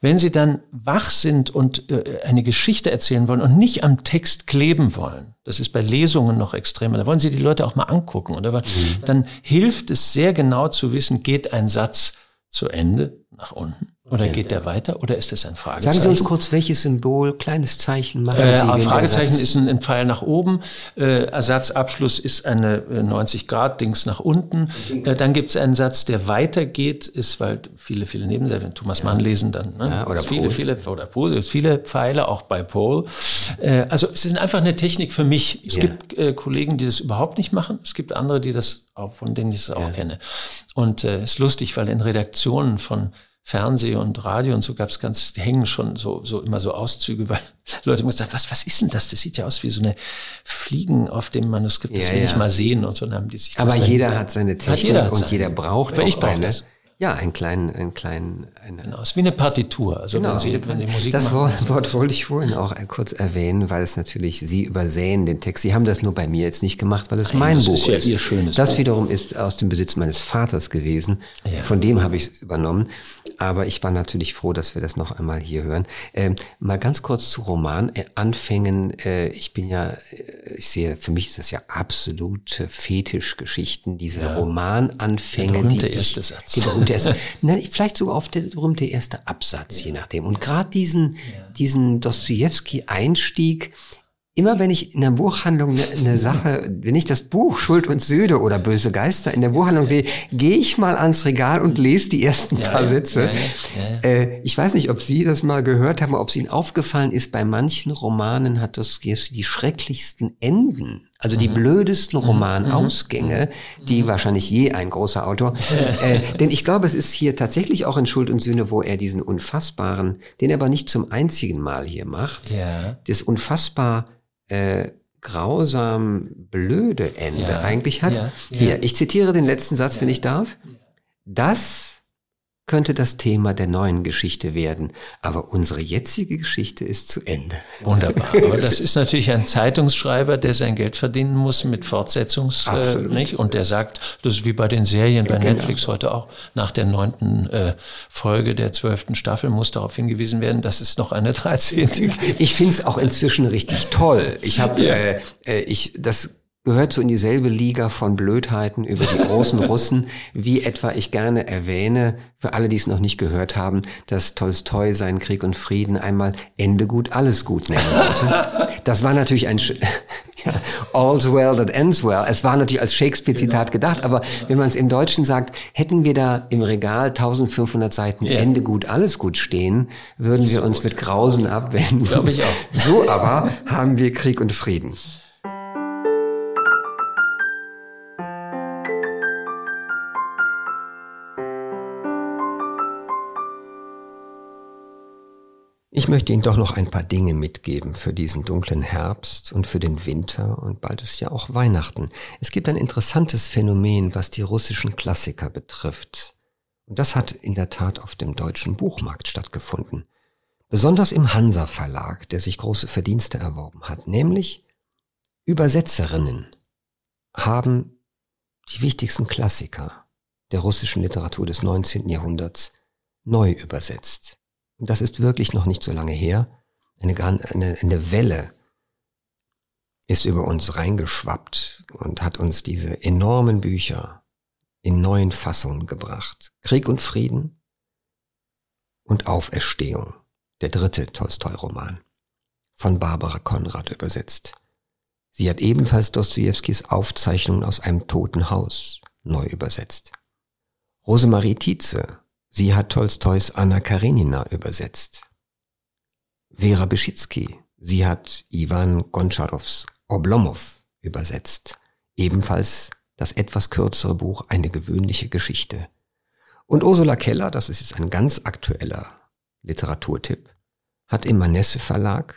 Wenn Sie dann wach sind und äh, eine Geschichte erzählen wollen und nicht am Text kleben wollen, das ist bei Lesungen noch extremer, da wollen Sie die Leute auch mal angucken, oder? Mhm. Dann hilft es sehr genau zu wissen, geht ein Satz zu Ende nach unten oder ja, geht der weiter oder ist es ein Fragezeichen? Sagen Sie uns kurz, welches Symbol, kleines Zeichen machen äh, Sie? Fragezeichen ist ein, ein, Pfeil nach oben, äh, Ersatzabschluss ist eine 90-Grad-Dings äh, nach unten. Äh, dann gibt es einen Satz, der weitergeht, ist, weil viele, viele Nebensätze, wenn Thomas Mann lesen, dann ne? ja, oder viele, viele, oder Pol, viele Pfeile, auch bei Paul. Äh, also es ist einfach eine Technik für mich. Es ja. gibt äh, Kollegen, die das überhaupt nicht machen. Es gibt andere, die das auch, von denen ich es auch kenne. Und es äh, ist lustig, weil in Redaktionen von Fernseh und Radio und so gab es ganz, die hängen schon so, so immer so Auszüge, weil Leute muss sagen, was, was ist denn das? Das sieht ja aus wie so eine Fliegen auf dem Manuskript, das ja, will ja. ich mal sehen und so. Dann haben die sich Aber jeder hat seine Technik hat jeder und jeder braucht Aber ich brauche das. Ja, einen kleinen, einen kleinen. Eine genau, es ist wie eine Partitur. Also genau, wenn Sie, wenn Sie Musik das machen. Wort, Wort wollte ich vorhin auch kurz erwähnen, weil es natürlich Sie übersehen den Text. Sie haben das nur bei mir jetzt nicht gemacht, weil es Nein, mein das Buch ist. Ja ist. Ihr schönes das Buch. wiederum ist aus dem Besitz meines Vaters gewesen. Ja. Von dem habe ich es übernommen. Aber ich war natürlich froh, dass wir das noch einmal hier hören. Ähm, mal ganz kurz zu Romananfängen. Äh, äh, ich bin ja, äh, ich sehe, für mich ist das ja absolute Fetischgeschichten, diese ja. Romananfänge. Der berühmte die erste Satz. Berühmte erste, na, vielleicht sogar auf der berühmte erste Absatz, ja. je nachdem. Und gerade diesen, diesen Dostoevsky-Einstieg immer wenn ich in der Buchhandlung eine, eine Sache, wenn ich das Buch Schuld und Süde oder Böse Geister in der Buchhandlung sehe, gehe ich mal ans Regal und lese die ersten ja, paar Sätze. Ja, ja, äh, ich weiß nicht, ob Sie das mal gehört haben, ob es Ihnen aufgefallen ist, bei manchen Romanen hat das die schrecklichsten Enden. Also die mhm. blödesten mhm. Romanausgänge, mhm. die wahrscheinlich je ein großer Autor. äh, denn ich glaube, es ist hier tatsächlich auch in Schuld und Sühne, wo er diesen unfassbaren, den er aber nicht zum einzigen Mal hier macht, ja. das unfassbar äh, grausam blöde Ende ja, eigentlich hat. Ja. Hier, ich zitiere den letzten Satz, wenn ich darf. Das könnte das Thema der neuen Geschichte werden. Aber unsere jetzige Geschichte ist zu Ende. Wunderbar. Aber das ist natürlich ein Zeitungsschreiber, der sein Geld verdienen muss mit Fortsetzungs, äh, nicht? Und der sagt, das ist wie bei den Serien bei genau. Netflix heute auch, nach der neunten äh, Folge der zwölften Staffel muss darauf hingewiesen werden, dass es noch eine dreizehnte gibt. Ich finde es auch inzwischen richtig toll. Ich habe, ja. äh, äh, ich, das gehört so in dieselbe Liga von Blödheiten über die großen Russen, wie etwa ich gerne erwähne, für alle, die es noch nicht gehört haben, dass Tolstoi seinen Krieg und Frieden einmal Ende gut, alles gut nennen wollte. Das war natürlich ein, ja, all's well that ends well. Es war natürlich als Shakespeare-Zitat genau. gedacht, aber wenn man es im Deutschen sagt, hätten wir da im Regal 1500 Seiten ja. Ende gut, alles gut stehen, würden wir uns mit Grausen abwenden. Glaube ich auch. So aber haben wir Krieg und Frieden. Ich möchte Ihnen doch noch ein paar Dinge mitgeben für diesen dunklen Herbst und für den Winter und bald ist ja auch Weihnachten. Es gibt ein interessantes Phänomen, was die russischen Klassiker betrifft. Und das hat in der Tat auf dem deutschen Buchmarkt stattgefunden. Besonders im Hansa Verlag, der sich große Verdienste erworben hat, nämlich Übersetzerinnen haben die wichtigsten Klassiker der russischen Literatur des 19. Jahrhunderts neu übersetzt. Und das ist wirklich noch nicht so lange her. Eine, eine, eine Welle ist über uns reingeschwappt und hat uns diese enormen Bücher in neuen Fassungen gebracht. Krieg und Frieden und Auferstehung, der dritte Tolstoi-Roman, von Barbara Konrad übersetzt. Sie hat ebenfalls Dostojewskis Aufzeichnungen aus einem toten Haus neu übersetzt. Rosemarie Tietze, sie hat Tolstois Anna Karenina übersetzt. Vera Beschitzky, sie hat Ivan Goncharows Oblomov übersetzt. Ebenfalls das etwas kürzere Buch Eine gewöhnliche Geschichte. Und Ursula Keller, das ist jetzt ein ganz aktueller Literaturtipp, hat im Manesse Verlag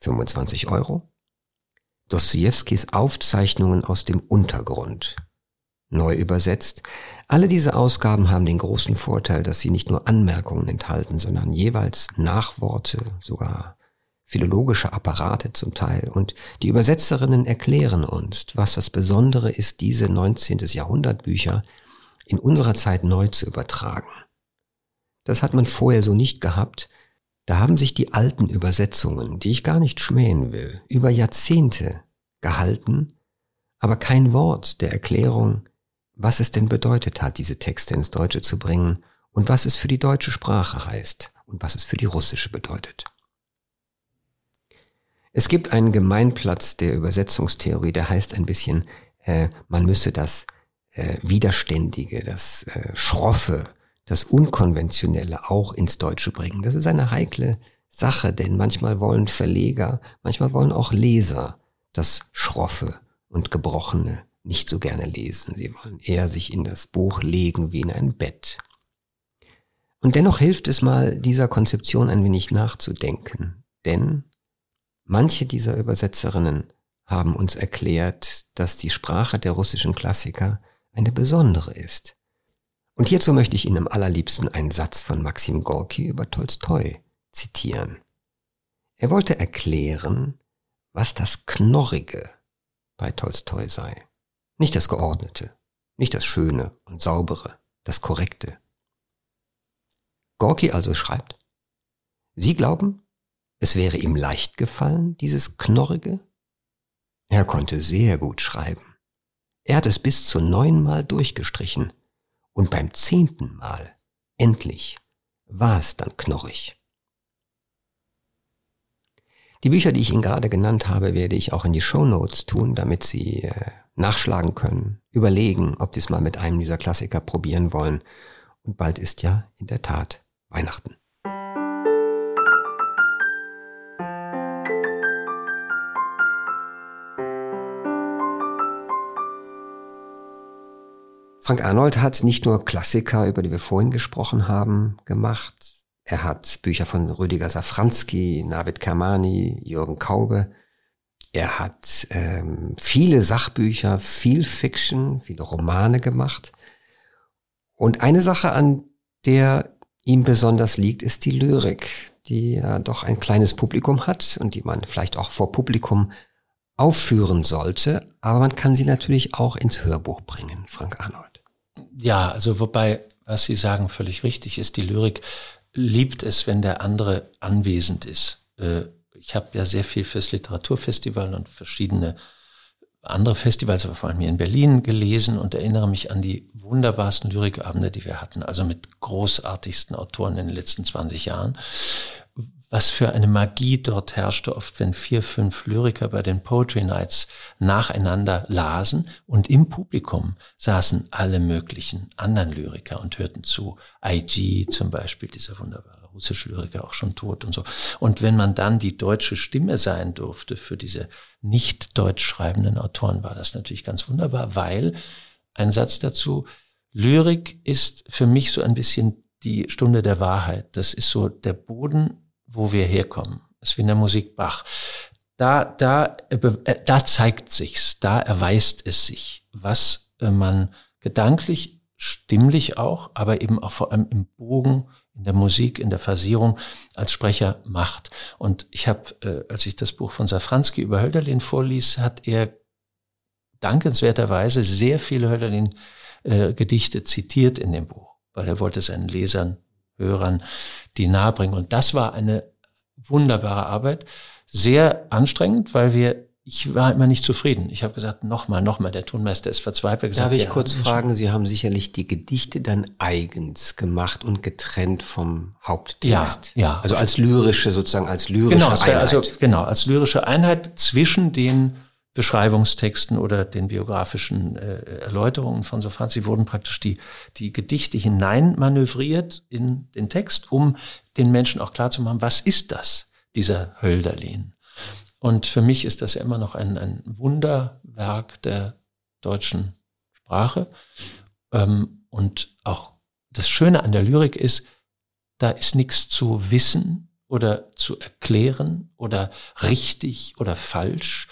25 Euro Dostojewskis Aufzeichnungen aus dem Untergrund neu übersetzt. Alle diese Ausgaben haben den großen Vorteil, dass sie nicht nur Anmerkungen enthalten, sondern jeweils Nachworte, sogar philologische Apparate zum Teil. Und die Übersetzerinnen erklären uns, was das Besondere ist, diese 19. Jahrhundert Bücher in unserer Zeit neu zu übertragen. Das hat man vorher so nicht gehabt. Da haben sich die alten Übersetzungen, die ich gar nicht schmähen will, über Jahrzehnte gehalten, aber kein Wort der Erklärung, was es denn bedeutet hat, diese Texte ins Deutsche zu bringen und was es für die deutsche Sprache heißt und was es für die russische bedeutet. Es gibt einen Gemeinplatz der Übersetzungstheorie, der heißt ein bisschen, äh, man müsse das äh, Widerständige, das äh, Schroffe, das Unkonventionelle auch ins Deutsche bringen. Das ist eine heikle Sache, denn manchmal wollen Verleger, manchmal wollen auch Leser das Schroffe und Gebrochene nicht so gerne lesen. Sie wollen eher sich in das Buch legen wie in ein Bett. Und dennoch hilft es mal, dieser Konzeption ein wenig nachzudenken. Denn manche dieser Übersetzerinnen haben uns erklärt, dass die Sprache der russischen Klassiker eine besondere ist. Und hierzu möchte ich Ihnen am allerliebsten einen Satz von Maxim Gorki über Tolstoi zitieren. Er wollte erklären, was das Knorrige bei Tolstoi sei. Nicht das Geordnete, nicht das Schöne und Saubere, das Korrekte. Gorki also schreibt, Sie glauben, es wäre ihm leicht gefallen, dieses Knorrige? Er konnte sehr gut schreiben. Er hat es bis zu neunmal durchgestrichen und beim zehnten Mal, endlich, war es dann knorrig. Die Bücher, die ich Ihnen gerade genannt habe, werde ich auch in die Show Notes tun, damit Sie äh, nachschlagen können, überlegen, ob wir es mal mit einem dieser Klassiker probieren wollen. Und bald ist ja in der Tat Weihnachten. Frank Arnold hat nicht nur Klassiker, über die wir vorhin gesprochen haben, gemacht. Er hat Bücher von Rüdiger Safranski, Navid Kermani, Jürgen Kaube, er hat ähm, viele Sachbücher, viel Fiction, viele Romane gemacht. Und eine Sache, an der ihm besonders liegt, ist die Lyrik, die ja doch ein kleines Publikum hat und die man vielleicht auch vor Publikum aufführen sollte. Aber man kann sie natürlich auch ins Hörbuch bringen, Frank Arnold. Ja, also wobei, was Sie sagen, völlig richtig ist, die Lyrik liebt es, wenn der andere anwesend ist. Äh, ich habe ja sehr viel fürs Literaturfestival und verschiedene andere Festivals, aber vor allem hier in Berlin gelesen und erinnere mich an die wunderbarsten Lyrikabende, die wir hatten, also mit großartigsten Autoren in den letzten 20 Jahren. Was für eine Magie dort herrschte, oft wenn vier, fünf Lyriker bei den Poetry Nights nacheinander lasen und im Publikum saßen alle möglichen anderen Lyriker und hörten zu. IG zum Beispiel, dieser wunderbare russische Lyriker auch schon tot und so. Und wenn man dann die deutsche Stimme sein durfte für diese nicht deutsch schreibenden Autoren, war das natürlich ganz wunderbar, weil, ein Satz dazu, Lyrik ist für mich so ein bisschen die Stunde der Wahrheit. Das ist so der Boden, wo wir herkommen. Das ist wie in der Musik Bach. Da, da, äh, da zeigt sich's, da erweist es sich, was äh, man gedanklich, stimmlich auch, aber eben auch vor allem im Bogen in der Musik, in der Phasierung als Sprecher macht. Und ich habe, äh, als ich das Buch von Safranski über Hölderlin vorließ, hat er dankenswerterweise sehr viele Hölderlin-Gedichte äh, zitiert in dem Buch, weil er wollte seinen Lesern, Hörern die nahebringen. Und das war eine wunderbare Arbeit, sehr anstrengend, weil wir ich war immer nicht zufrieden. Ich habe gesagt, nochmal, nochmal, der Tonmeister ist verzweifelt. Gesagt, Darf ich kurz fragen, Sie haben sicherlich die Gedichte dann eigens gemacht und getrennt vom Haupttext. Ja, ja. Also als lyrische, sozusagen als lyrische genau, Einheit. Also, genau, als lyrische Einheit zwischen den Beschreibungstexten oder den biografischen äh, Erläuterungen von Sophan. Sie wurden praktisch die, die Gedichte hineinmanövriert in den Text, um den Menschen auch klar zu machen, was ist das, dieser Hölderlin? Und für mich ist das ja immer noch ein, ein Wunderwerk der deutschen Sprache. Ähm, und auch das Schöne an der Lyrik ist, da ist nichts zu wissen oder zu erklären oder richtig oder falsch,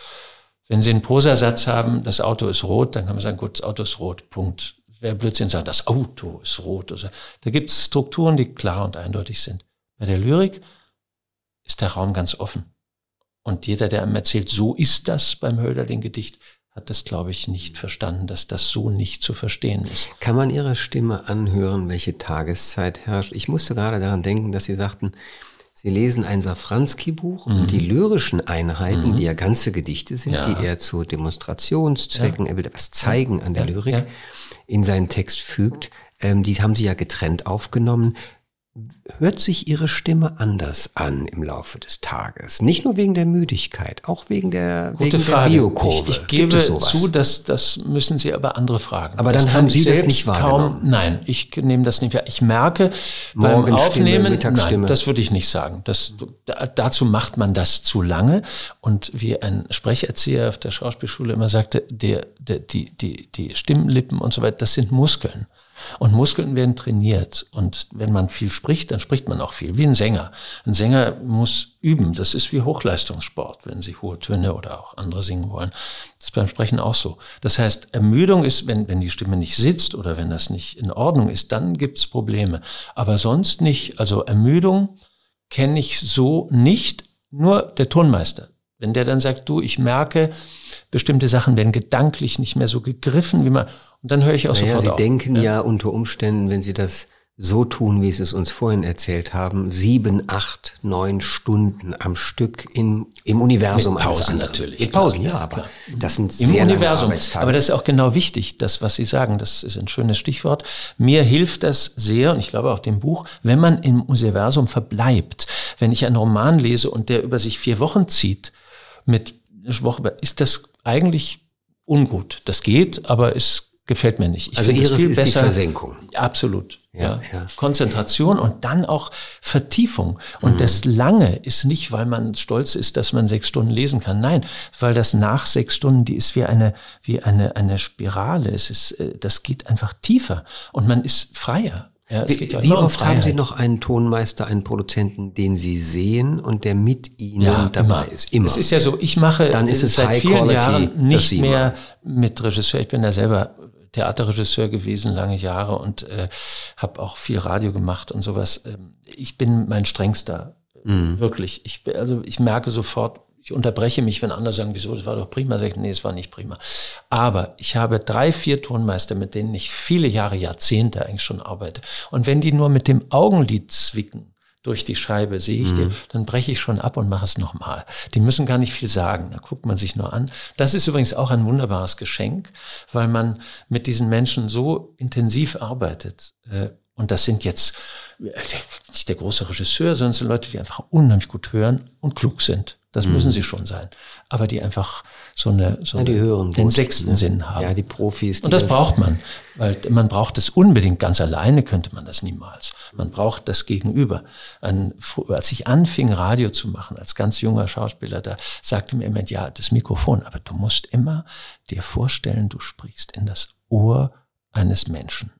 wenn Sie einen Prosasatz haben, das Auto ist rot, dann kann man sagen, gut, das Auto ist rot, Punkt. Wer Blödsinn sagt, das Auto ist rot. Also, da gibt es Strukturen, die klar und eindeutig sind. Bei der Lyrik ist der Raum ganz offen. Und jeder, der einem erzählt, so ist das beim Hölderlin-Gedicht, hat das, glaube ich, nicht verstanden, dass das so nicht zu verstehen ist. Kann man Ihrer Stimme anhören, welche Tageszeit herrscht? Ich musste gerade daran denken, dass Sie sagten, Sie lesen ein Safranski-Buch mhm. und die lyrischen Einheiten, mhm. die ja ganze Gedichte sind, ja. die er zu Demonstrationszwecken, er will etwas zeigen an der. Lyrik, in seinen Text fügt, ähm, die haben Sie ja getrennt aufgenommen hört sich ihre Stimme anders an im Laufe des Tages. Nicht nur wegen der Müdigkeit, auch wegen der, Gute wegen Frage. der Biokurve. Ich, ich gebe zu, dass das müssen Sie aber andere fragen. Aber dann haben Sie das nicht wahrgenommen. Kaum, nein, ich nehme das nicht wahr. Ich merke beim Aufnehmen, nein, das würde ich nicht sagen. Das, dazu macht man das zu lange. Und wie ein Sprecherzieher auf der Schauspielschule immer sagte, der, der, die, die, die Stimmlippen und so weiter, das sind Muskeln. Und Muskeln werden trainiert. Und wenn man viel spricht, dann spricht man auch viel, wie ein Sänger. Ein Sänger muss üben. Das ist wie Hochleistungssport, wenn Sie hohe Töne oder auch andere singen wollen. Das ist beim Sprechen auch so. Das heißt, Ermüdung ist, wenn, wenn die Stimme nicht sitzt oder wenn das nicht in Ordnung ist, dann gibt's Probleme. Aber sonst nicht. Also Ermüdung kenne ich so nicht. Nur der Tonmeister. Wenn der dann sagt, du, ich merke, bestimmte Sachen werden gedanklich nicht mehr so gegriffen, wie man, und dann höre ich auch naja, sofort Sie auf. denken ja. ja unter Umständen, wenn Sie das so tun, wie Sie es uns vorhin erzählt haben, sieben, acht, neun Stunden am Stück in, im Universum. Mit Pausen natürlich. Mit Pausen, ja, aber klar. das sind Im sehr Universum. Aber das ist auch genau wichtig, das, was Sie sagen, das ist ein schönes Stichwort. Mir hilft das sehr, und ich glaube auch dem Buch, wenn man im Universum verbleibt. Wenn ich einen Roman lese und der über sich vier Wochen zieht, mit Woche, ist das eigentlich ungut. Das geht, aber es gefällt mir nicht. Ich also Ihres viel ist besser, die Versenkung. Absolut. Ja, ja. ja, Konzentration und dann auch Vertiefung. Und mhm. das Lange ist nicht, weil man stolz ist, dass man sechs Stunden lesen kann. Nein, weil das nach sechs Stunden, die ist wie eine, wie eine, eine Spirale. Es ist, äh, das geht einfach tiefer und man ist freier. Ja, wie, ja wie oft um haben Sie noch einen Tonmeister, einen Produzenten, den Sie sehen und der mit Ihnen ja, dabei immer. ist? Immer. Es ist ja so, ich mache Dann ist es seit vielen Quality, Jahren nicht mehr mit Regisseur. Ich bin ja selber Theaterregisseur gewesen, lange Jahre und äh, habe auch viel Radio gemacht und sowas. Ähm, ich bin mein strengster, mhm. wirklich. Ich, also ich merke sofort, ich unterbreche mich, wenn andere sagen, wieso, das war doch prima. Sag ich, nee, es war nicht prima. Aber ich habe drei, vier Tonmeister, mit denen ich viele Jahre, Jahrzehnte eigentlich schon arbeite. Und wenn die nur mit dem Augenlid zwicken, durch die Scheibe, sehe ich mhm. den, dann breche ich schon ab und mache es nochmal. Die müssen gar nicht viel sagen, da guckt man sich nur an. Das ist übrigens auch ein wunderbares Geschenk, weil man mit diesen Menschen so intensiv arbeitet. Äh, und das sind jetzt äh, nicht der große Regisseur, sondern es sind Leute, die einfach unheimlich gut hören und klug sind. Das mhm. müssen sie schon sein. Aber die einfach so eine, so ja, die hören den gut, sechsten ne? Sinn haben. Ja, die Profis. Die und das, das braucht man. Weil man braucht es unbedingt. Ganz alleine könnte man das niemals. Man braucht das Gegenüber. Ein, als ich anfing, Radio zu machen, als ganz junger Schauspieler, da sagte mir jemand, ja, das Mikrofon, aber du musst immer dir vorstellen, du sprichst in das Ohr eines Menschen.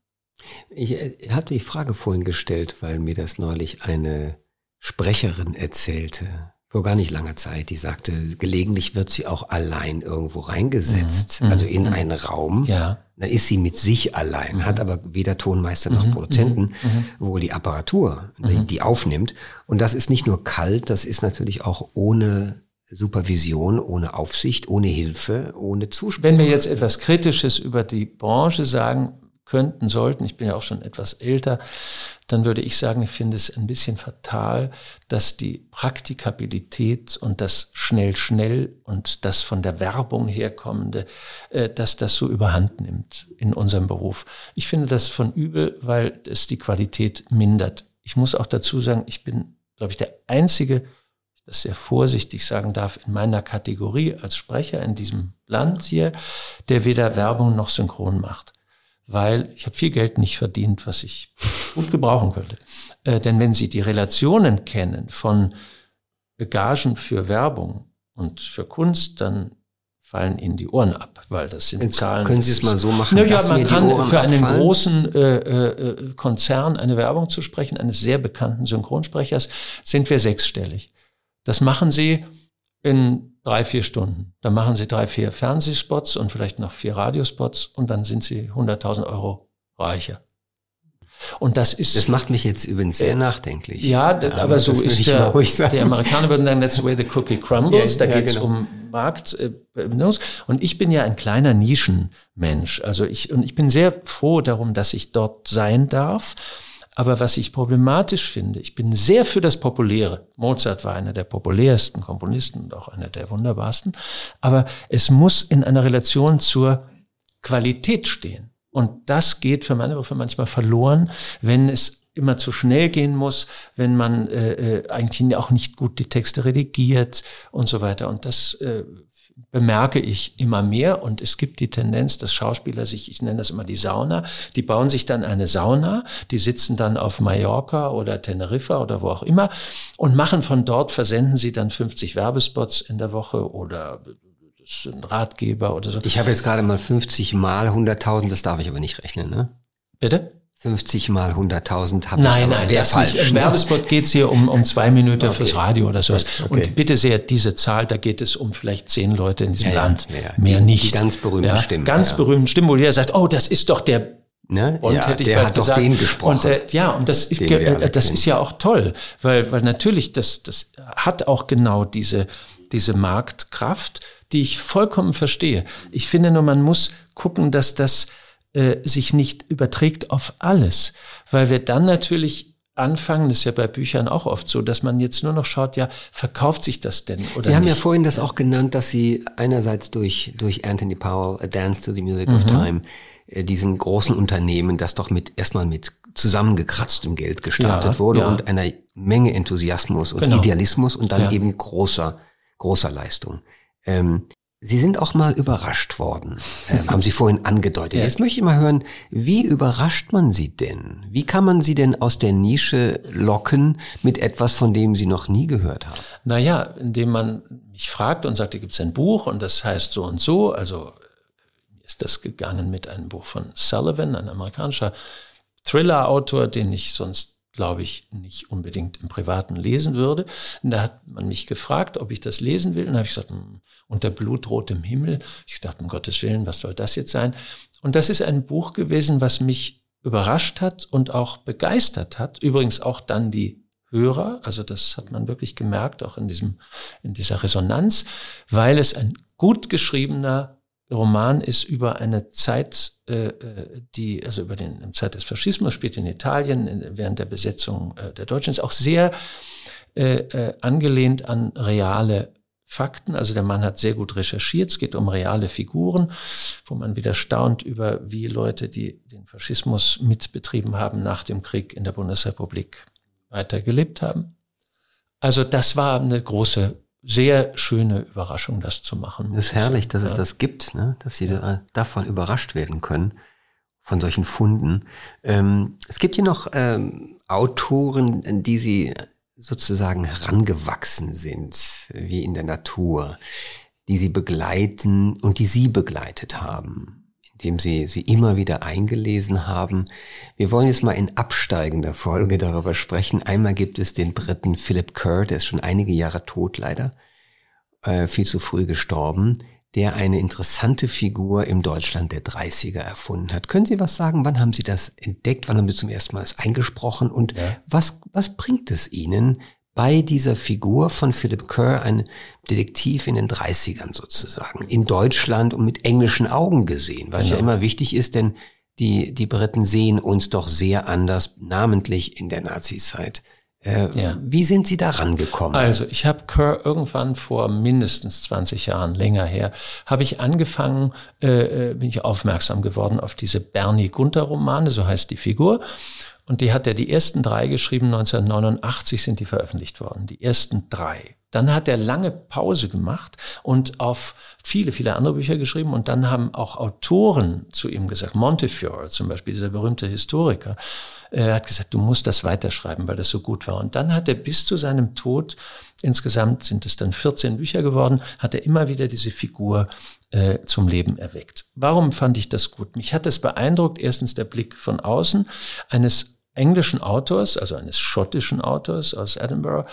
Ich äh, hatte die Frage vorhin gestellt, weil mir das neulich eine Sprecherin erzählte vor gar nicht langer Zeit, die sagte, gelegentlich wird sie auch allein irgendwo reingesetzt, mhm. also in mhm. einen Raum. Ja. Da ist sie mit sich allein, mhm. hat aber weder Tonmeister noch mhm. Produzenten, mhm. Mhm. wohl die Apparatur, die, die aufnimmt. Und das ist nicht nur kalt, das ist natürlich auch ohne Supervision, ohne Aufsicht, ohne Hilfe, ohne Zuspruch. Wenn wir jetzt etwas Kritisches über die Branche sagen, könnten, sollten, ich bin ja auch schon etwas älter, dann würde ich sagen, ich finde es ein bisschen fatal, dass die Praktikabilität und das schnell, schnell und das von der Werbung herkommende, äh, dass das so überhand nimmt in unserem Beruf. Ich finde das von übel, weil es die Qualität mindert. Ich muss auch dazu sagen, ich bin, glaube ich, der einzige das sehr vorsichtig sagen darf, in meiner Kategorie als Sprecher in diesem Land hier, der weder Werbung noch Synchron macht. Weil ich habe viel Geld nicht verdient, was ich gut gebrauchen könnte. Äh, denn wenn Sie die Relationen kennen von Gagen für Werbung und für Kunst, dann fallen Ihnen die Ohren ab, weil das sind Jetzt Zahlen. Können Sie es mal so machen? Naja, man kann für einen großen äh, äh, Konzern eine Werbung zu sprechen, eines sehr bekannten Synchronsprechers, sind wir sechsstellig. Das machen sie in drei, vier Stunden. Dann machen sie drei, vier Fernsehspots und vielleicht noch vier Radiospots und dann sind sie 100.000 Euro reicher. Und das ist. Das macht mich jetzt übrigens sehr nachdenklich. Ja, ja aber so ist der, der Amerikaner würden sagen, that's the way the cookie crumbles. Ja, da ja, geht's genau. um Markt. Äh, und ich bin ja ein kleiner Nischenmensch. Also ich, und ich bin sehr froh darum, dass ich dort sein darf. Aber was ich problematisch finde, ich bin sehr für das Populäre. Mozart war einer der populärsten Komponisten und auch einer der wunderbarsten. Aber es muss in einer Relation zur Qualität stehen. Und das geht für meine Begriffe manchmal verloren, wenn es immer zu schnell gehen muss, wenn man äh, äh eigentlich auch nicht gut die Texte redigiert und so weiter. Und das äh, bemerke ich immer mehr und es gibt die Tendenz, dass Schauspieler sich, ich nenne das immer die Sauna, die bauen sich dann eine Sauna, die sitzen dann auf Mallorca oder Teneriffa oder wo auch immer und machen von dort, versenden sie dann 50 Werbespots in der Woche oder ein Ratgeber oder so. Ich habe jetzt gerade mal 50 mal 100.000, das darf ich aber nicht rechnen, ne? Bitte? 50 mal 100.000 habe nein, ich Nein, nein, das falsch. Nicht. Im Werbespot geht's hier um, um zwei Minuten okay. fürs Radio oder sowas. Okay. Und bitte sehr, diese Zahl, da geht es um vielleicht zehn Leute in diesem ja, Land. Ja, ja. Mehr die, nicht. Die ganz berühmten Stimmen. Ganz berühmten Stimmen, wo jeder sagt, oh, das ist doch der Ne? Und ja, hätte ich der hat gesagt. doch den gesprochen. Und, äh, ja, und das, ist, äh, das ist ja auch toll, weil, weil natürlich das, das hat auch genau diese, diese Marktkraft, die ich vollkommen verstehe. Ich finde nur, man muss gucken, dass das äh, sich nicht überträgt auf alles, weil wir dann natürlich anfangen, das ist ja bei Büchern auch oft so, dass man jetzt nur noch schaut, ja, verkauft sich das denn oder Sie haben nicht? ja vorhin das auch genannt, dass Sie einerseits durch, durch Anthony Powell, A Dance to the Music mhm. of Time, äh, diesen großen Unternehmen, das doch mit erstmal mit zusammengekratztem Geld gestartet ja, wurde ja. und einer Menge Enthusiasmus und genau. Idealismus und dann ja. eben großer, großer Leistung. Ähm, Sie sind auch mal überrascht worden, ähm, haben Sie vorhin angedeutet. Ja. Jetzt möchte ich mal hören, wie überrascht man Sie denn? Wie kann man Sie denn aus der Nische locken mit etwas, von dem Sie noch nie gehört haben? Naja, indem man mich fragt und sagt, da gibt es ein Buch und das heißt so und so. Also ist das gegangen mit einem Buch von Sullivan, ein amerikanischer Thriller-Autor, den ich sonst glaube ich, nicht unbedingt im Privaten lesen würde. Und da hat man mich gefragt, ob ich das lesen will. Und da habe ich gesagt, hm, unter blutrotem Himmel. Ich dachte, um Gottes Willen, was soll das jetzt sein? Und das ist ein Buch gewesen, was mich überrascht hat und auch begeistert hat. Übrigens auch dann die Hörer. Also das hat man wirklich gemerkt, auch in diesem, in dieser Resonanz, weil es ein gut geschriebener Roman ist über eine Zeit, äh, äh, die, also über den Zeit des Faschismus, spielt in Italien während der Besetzung äh, der Deutschen, ist auch sehr äh, äh, angelehnt an reale Fakten. Also der Mann hat sehr gut recherchiert. Es geht um reale Figuren, wo man wieder staunt über, wie Leute, die den Faschismus mitbetrieben haben, nach dem Krieg in der Bundesrepublik weitergelebt haben. Also das war eine große sehr schöne Überraschung, das zu machen. Das ist herrlich, dass ja. es das gibt, ne? dass Sie ja. davon überrascht werden können, von solchen Funden. Ähm, es gibt hier noch ähm, Autoren, die Sie sozusagen herangewachsen sind, wie in der Natur, die Sie begleiten und die Sie begleitet haben dem sie sie immer wieder eingelesen haben. Wir wollen jetzt mal in absteigender Folge darüber sprechen. Einmal gibt es den Briten Philip Kerr, der ist schon einige Jahre tot leider, äh, viel zu früh gestorben, der eine interessante Figur im Deutschland der 30er erfunden hat. Können Sie was sagen? Wann haben Sie das entdeckt? Wann haben Sie zum ersten Mal das eingesprochen? Und ja. was, was bringt es Ihnen, bei dieser Figur von Philip Kerr, ein Detektiv in den 30ern sozusagen, in Deutschland und mit englischen Augen gesehen, was genau. ja immer wichtig ist, denn die, die Briten sehen uns doch sehr anders, namentlich in der Nazizeit. Äh, ja. Wie sind Sie da rangekommen? Also ich habe Kerr irgendwann vor mindestens 20 Jahren, länger her, habe ich angefangen, äh, äh, bin ich aufmerksam geworden auf diese Bernie Gunther Romane, so heißt die Figur. Und die hat er die ersten drei geschrieben, 1989 sind die veröffentlicht worden, die ersten drei. Dann hat er lange Pause gemacht und auf viele, viele andere Bücher geschrieben. Und dann haben auch Autoren zu ihm gesagt, Montefiore zum Beispiel, dieser berühmte Historiker, er hat gesagt, du musst das weiterschreiben, weil das so gut war. Und dann hat er bis zu seinem Tod, insgesamt sind es dann 14 Bücher geworden, hat er immer wieder diese Figur äh, zum Leben erweckt. Warum fand ich das gut? Mich hat es beeindruckt, erstens der Blick von außen eines englischen Autors, also eines schottischen Autors aus Edinburgh,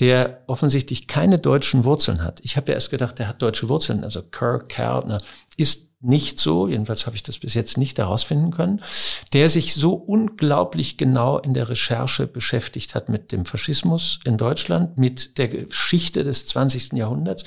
der offensichtlich keine deutschen Wurzeln hat. Ich habe ja erst gedacht, der hat deutsche Wurzeln. Also Kirk Kärtner ist nicht so, jedenfalls habe ich das bis jetzt nicht herausfinden können, der sich so unglaublich genau in der Recherche beschäftigt hat mit dem Faschismus in Deutschland, mit der Geschichte des 20. Jahrhunderts.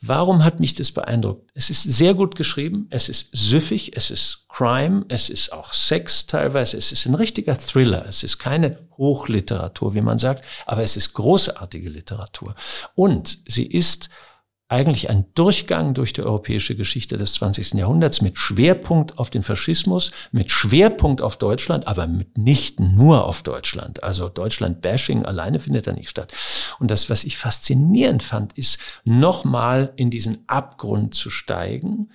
Warum hat mich das beeindruckt? Es ist sehr gut geschrieben, es ist süffig, es ist Crime, es ist auch Sex teilweise, es ist ein richtiger Thriller, es ist keine Hochliteratur, wie man sagt, aber es ist großartige Literatur. Und sie ist eigentlich ein Durchgang durch die europäische Geschichte des 20. Jahrhunderts mit Schwerpunkt auf den Faschismus, mit Schwerpunkt auf Deutschland, aber mit nicht nur auf Deutschland. Also Deutschland-Bashing alleine findet da nicht statt. Und das, was ich faszinierend fand, ist nochmal in diesen Abgrund zu steigen.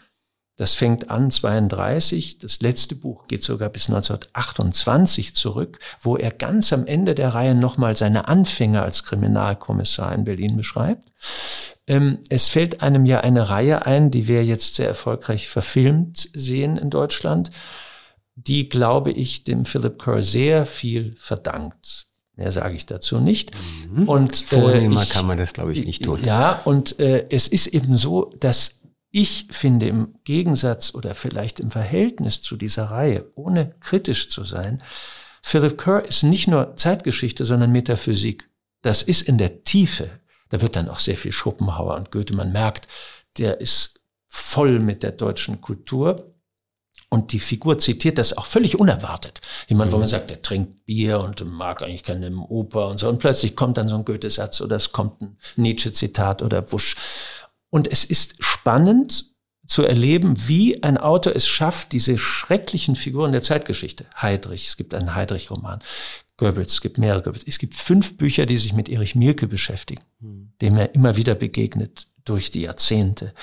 Das fängt an 32, das letzte Buch geht sogar bis 1928 zurück, wo er ganz am Ende der Reihe nochmal seine Anfänge als Kriminalkommissar in Berlin beschreibt. Ähm, es fällt einem ja eine Reihe ein, die wir jetzt sehr erfolgreich verfilmt sehen in Deutschland, die, glaube ich, dem Philip Kerr sehr viel verdankt. Mehr sage ich dazu nicht. Mhm. Und vornehmer äh, ich, kann man das, glaube ich, nicht tun. Ja, und äh, es ist eben so, dass ich finde im Gegensatz oder vielleicht im Verhältnis zu dieser Reihe, ohne kritisch zu sein, Philip Kerr ist nicht nur Zeitgeschichte, sondern Metaphysik. Das ist in der Tiefe da wird dann auch sehr viel Schopenhauer und Goethe. Man merkt, der ist voll mit der deutschen Kultur. Und die Figur zitiert das auch völlig unerwartet. Jemand, mhm. wo man mhm. sagt, der trinkt Bier und mag eigentlich keine Oper und so. Und plötzlich kommt dann so ein Goethe-Satz oder es kommt ein Nietzsche-Zitat oder Wusch. Und es ist spannend zu erleben, wie ein Autor es schafft, diese schrecklichen Figuren der Zeitgeschichte, Heidrich, es gibt einen Heidrich-Roman, Goebbels, es gibt mehrere Goebbels. Es gibt fünf Bücher, die sich mit Erich Mielke beschäftigen, mhm. dem er immer wieder begegnet durch die Jahrzehnte.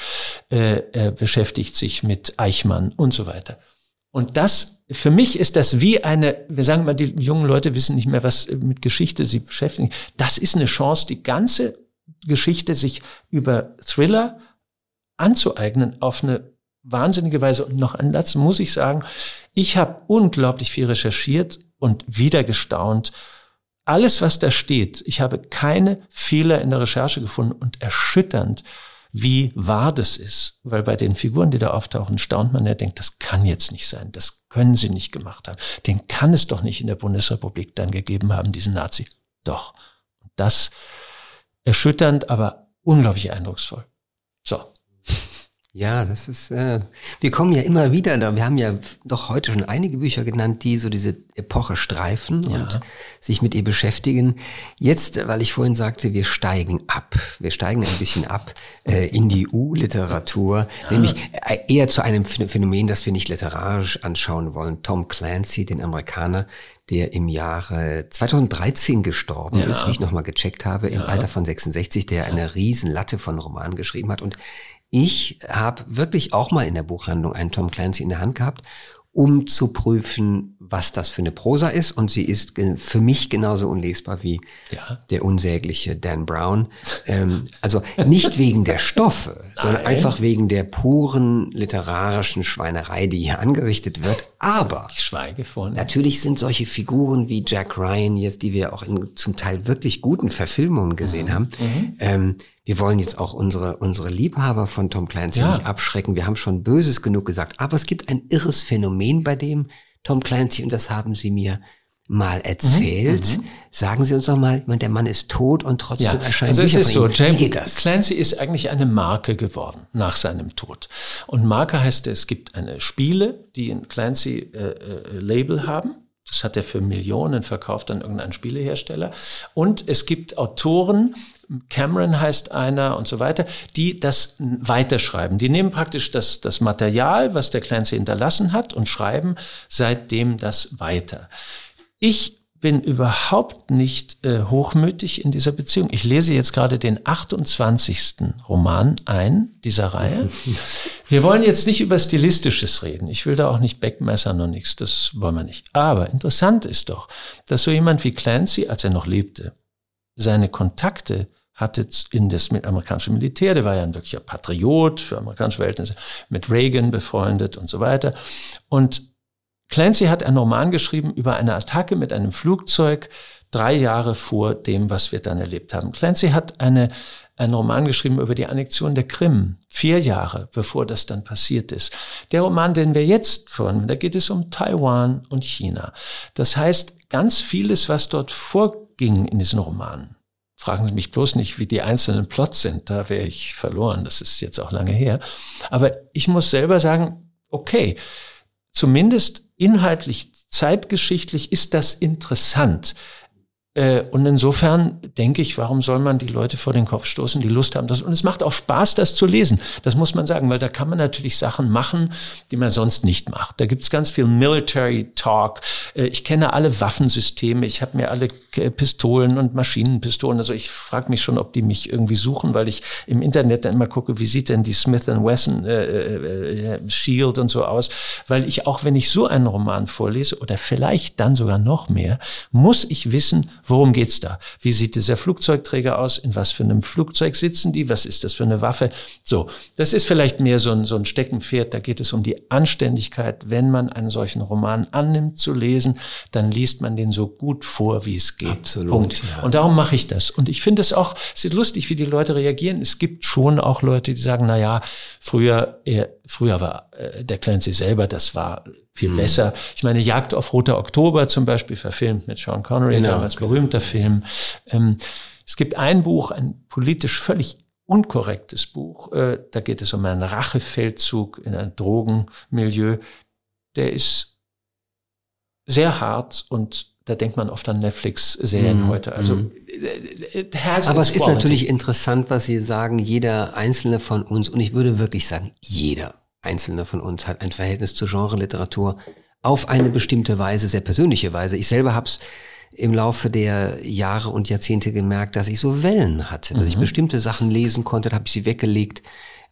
Äh, er beschäftigt sich mit Eichmann und so weiter. Und das, für mich ist das wie eine, wir sagen mal, die jungen Leute wissen nicht mehr, was mit Geschichte sie beschäftigen. Das ist eine Chance, die ganze Geschichte sich über Thriller anzueignen auf eine wahnsinnige Weise. Und noch ein Satz muss ich sagen, ich habe unglaublich viel recherchiert und wieder gestaunt. Alles, was da steht, ich habe keine Fehler in der Recherche gefunden und erschütternd, wie wahr das ist. Weil bei den Figuren, die da auftauchen, staunt man, er denkt, das kann jetzt nicht sein, das können sie nicht gemacht haben. Den kann es doch nicht in der Bundesrepublik dann gegeben haben, diesen Nazi. Doch. Das erschütternd, aber unglaublich eindrucksvoll. So. Ja, das ist, äh, wir kommen ja immer wieder da. Wir haben ja doch heute schon einige Bücher genannt, die so diese Epoche streifen ja. und sich mit ihr beschäftigen. Jetzt, weil ich vorhin sagte, wir steigen ab. Wir steigen ein bisschen ab äh, in die U-Literatur, ja. nämlich äh, eher zu einem Phänomen, das wir nicht literarisch anschauen wollen. Tom Clancy, den Amerikaner, der im Jahre 2013 gestorben ja. ist, wie ich nochmal gecheckt habe, im Alter von 66, der eine riesen Latte von Romanen geschrieben hat und ich habe wirklich auch mal in der Buchhandlung einen Tom Clancy in der Hand gehabt, um zu prüfen, was das für eine Prosa ist. Und sie ist für mich genauso unlesbar wie ja. der unsägliche Dan Brown. Ähm, also nicht wegen der Stoffe, sondern einfach wegen der puren literarischen Schweinerei, die hier angerichtet wird. Aber ich schweige von. Natürlich sind solche Figuren wie Jack Ryan jetzt, die wir auch in zum Teil wirklich guten Verfilmungen gesehen mhm. haben, mhm. Ähm, wir wollen jetzt auch unsere, unsere Liebhaber von Tom Clancy ja. nicht abschrecken. Wir haben schon Böses genug gesagt. Aber es gibt ein irres Phänomen bei dem Tom Clancy und das haben sie mir mal erzählt. Mhm, mhm. Sagen Sie uns doch mal, ich meine, der Mann ist tot und trotzdem ja, erscheinen also Bücher es ist so, James Wie geht das? Clancy ist eigentlich eine Marke geworden nach seinem Tod. Und Marke heißt, es gibt eine Spiele, die ein Clancy äh, äh, Label haben. Das hat er für Millionen verkauft an irgendeinen Spielehersteller. Und es gibt Autoren, Cameron heißt einer und so weiter, die das weiterschreiben. Die nehmen praktisch das, das Material, was der Clancy hinterlassen hat und schreiben seitdem das weiter. Ich bin überhaupt nicht äh, hochmütig in dieser Beziehung. Ich lese jetzt gerade den 28. Roman ein dieser Reihe. Wir wollen jetzt nicht über Stilistisches reden. Ich will da auch nicht Backmessern und nichts. Das wollen wir nicht. Aber interessant ist doch, dass so jemand wie Clancy, als er noch lebte, seine Kontakte hatte in das amerikanische Militär, der war ja ein wirklicher Patriot für amerikanische Verhältnisse, mit Reagan befreundet und so weiter. Und Clancy hat einen Roman geschrieben über eine Attacke mit einem Flugzeug drei Jahre vor dem, was wir dann erlebt haben. Clancy hat eine, einen Roman geschrieben über die Annexion der Krim, vier Jahre bevor das dann passiert ist. Der Roman, den wir jetzt von, da geht es um Taiwan und China. Das heißt, ganz vieles, was dort vorging in diesen Romanen, Fragen Sie mich bloß nicht, wie die einzelnen Plots sind, da wäre ich verloren, das ist jetzt auch lange her. Aber ich muss selber sagen, okay, zumindest inhaltlich, zeitgeschichtlich ist das interessant. Äh, und insofern denke ich, warum soll man die Leute vor den Kopf stoßen, die Lust haben? Das, und es macht auch Spaß, das zu lesen. Das muss man sagen, weil da kann man natürlich Sachen machen, die man sonst nicht macht. Da gibt's ganz viel Military Talk. Äh, ich kenne alle Waffensysteme. Ich habe mir alle äh, Pistolen und Maschinenpistolen. Also ich frage mich schon, ob die mich irgendwie suchen, weil ich im Internet dann immer gucke, wie sieht denn die Smith Wesson äh, Shield und so aus. Weil ich auch, wenn ich so einen Roman vorlese oder vielleicht dann sogar noch mehr, muss ich wissen, Worum geht's da? Wie sieht dieser Flugzeugträger aus? In was für einem Flugzeug sitzen die? Was ist das für eine Waffe? So, das ist vielleicht mehr so ein, so ein Steckenpferd. Da geht es um die Anständigkeit. Wenn man einen solchen Roman annimmt zu lesen, dann liest man den so gut vor, wie es geht. Absolut. Punkt. Ja. Und darum mache ich das. Und ich finde es auch, es ist lustig, wie die Leute reagieren. Es gibt schon auch Leute, die sagen, na ja, früher, er, früher war äh, der Clancy selber, das war viel mhm. besser. Ich meine, Jagd auf Roter Oktober zum Beispiel, verfilmt mit Sean Connery, genau. damals berühmter Film. Ähm, es gibt ein Buch, ein politisch völlig unkorrektes Buch, äh, da geht es um einen Rachefeldzug in ein Drogenmilieu. Der ist sehr hart und da denkt man oft an Netflix-Serien mm, heute. Also, mm. Aber es ist natürlich interessant, was Sie sagen, jeder einzelne von uns, und ich würde wirklich sagen, jeder Einzelne von uns hat ein Verhältnis zur Genre-Literatur auf eine bestimmte Weise, sehr persönliche Weise. Ich selber habe es im Laufe der Jahre und Jahrzehnte gemerkt, dass ich so Wellen hatte, dass mhm. ich bestimmte Sachen lesen konnte, habe ich sie weggelegt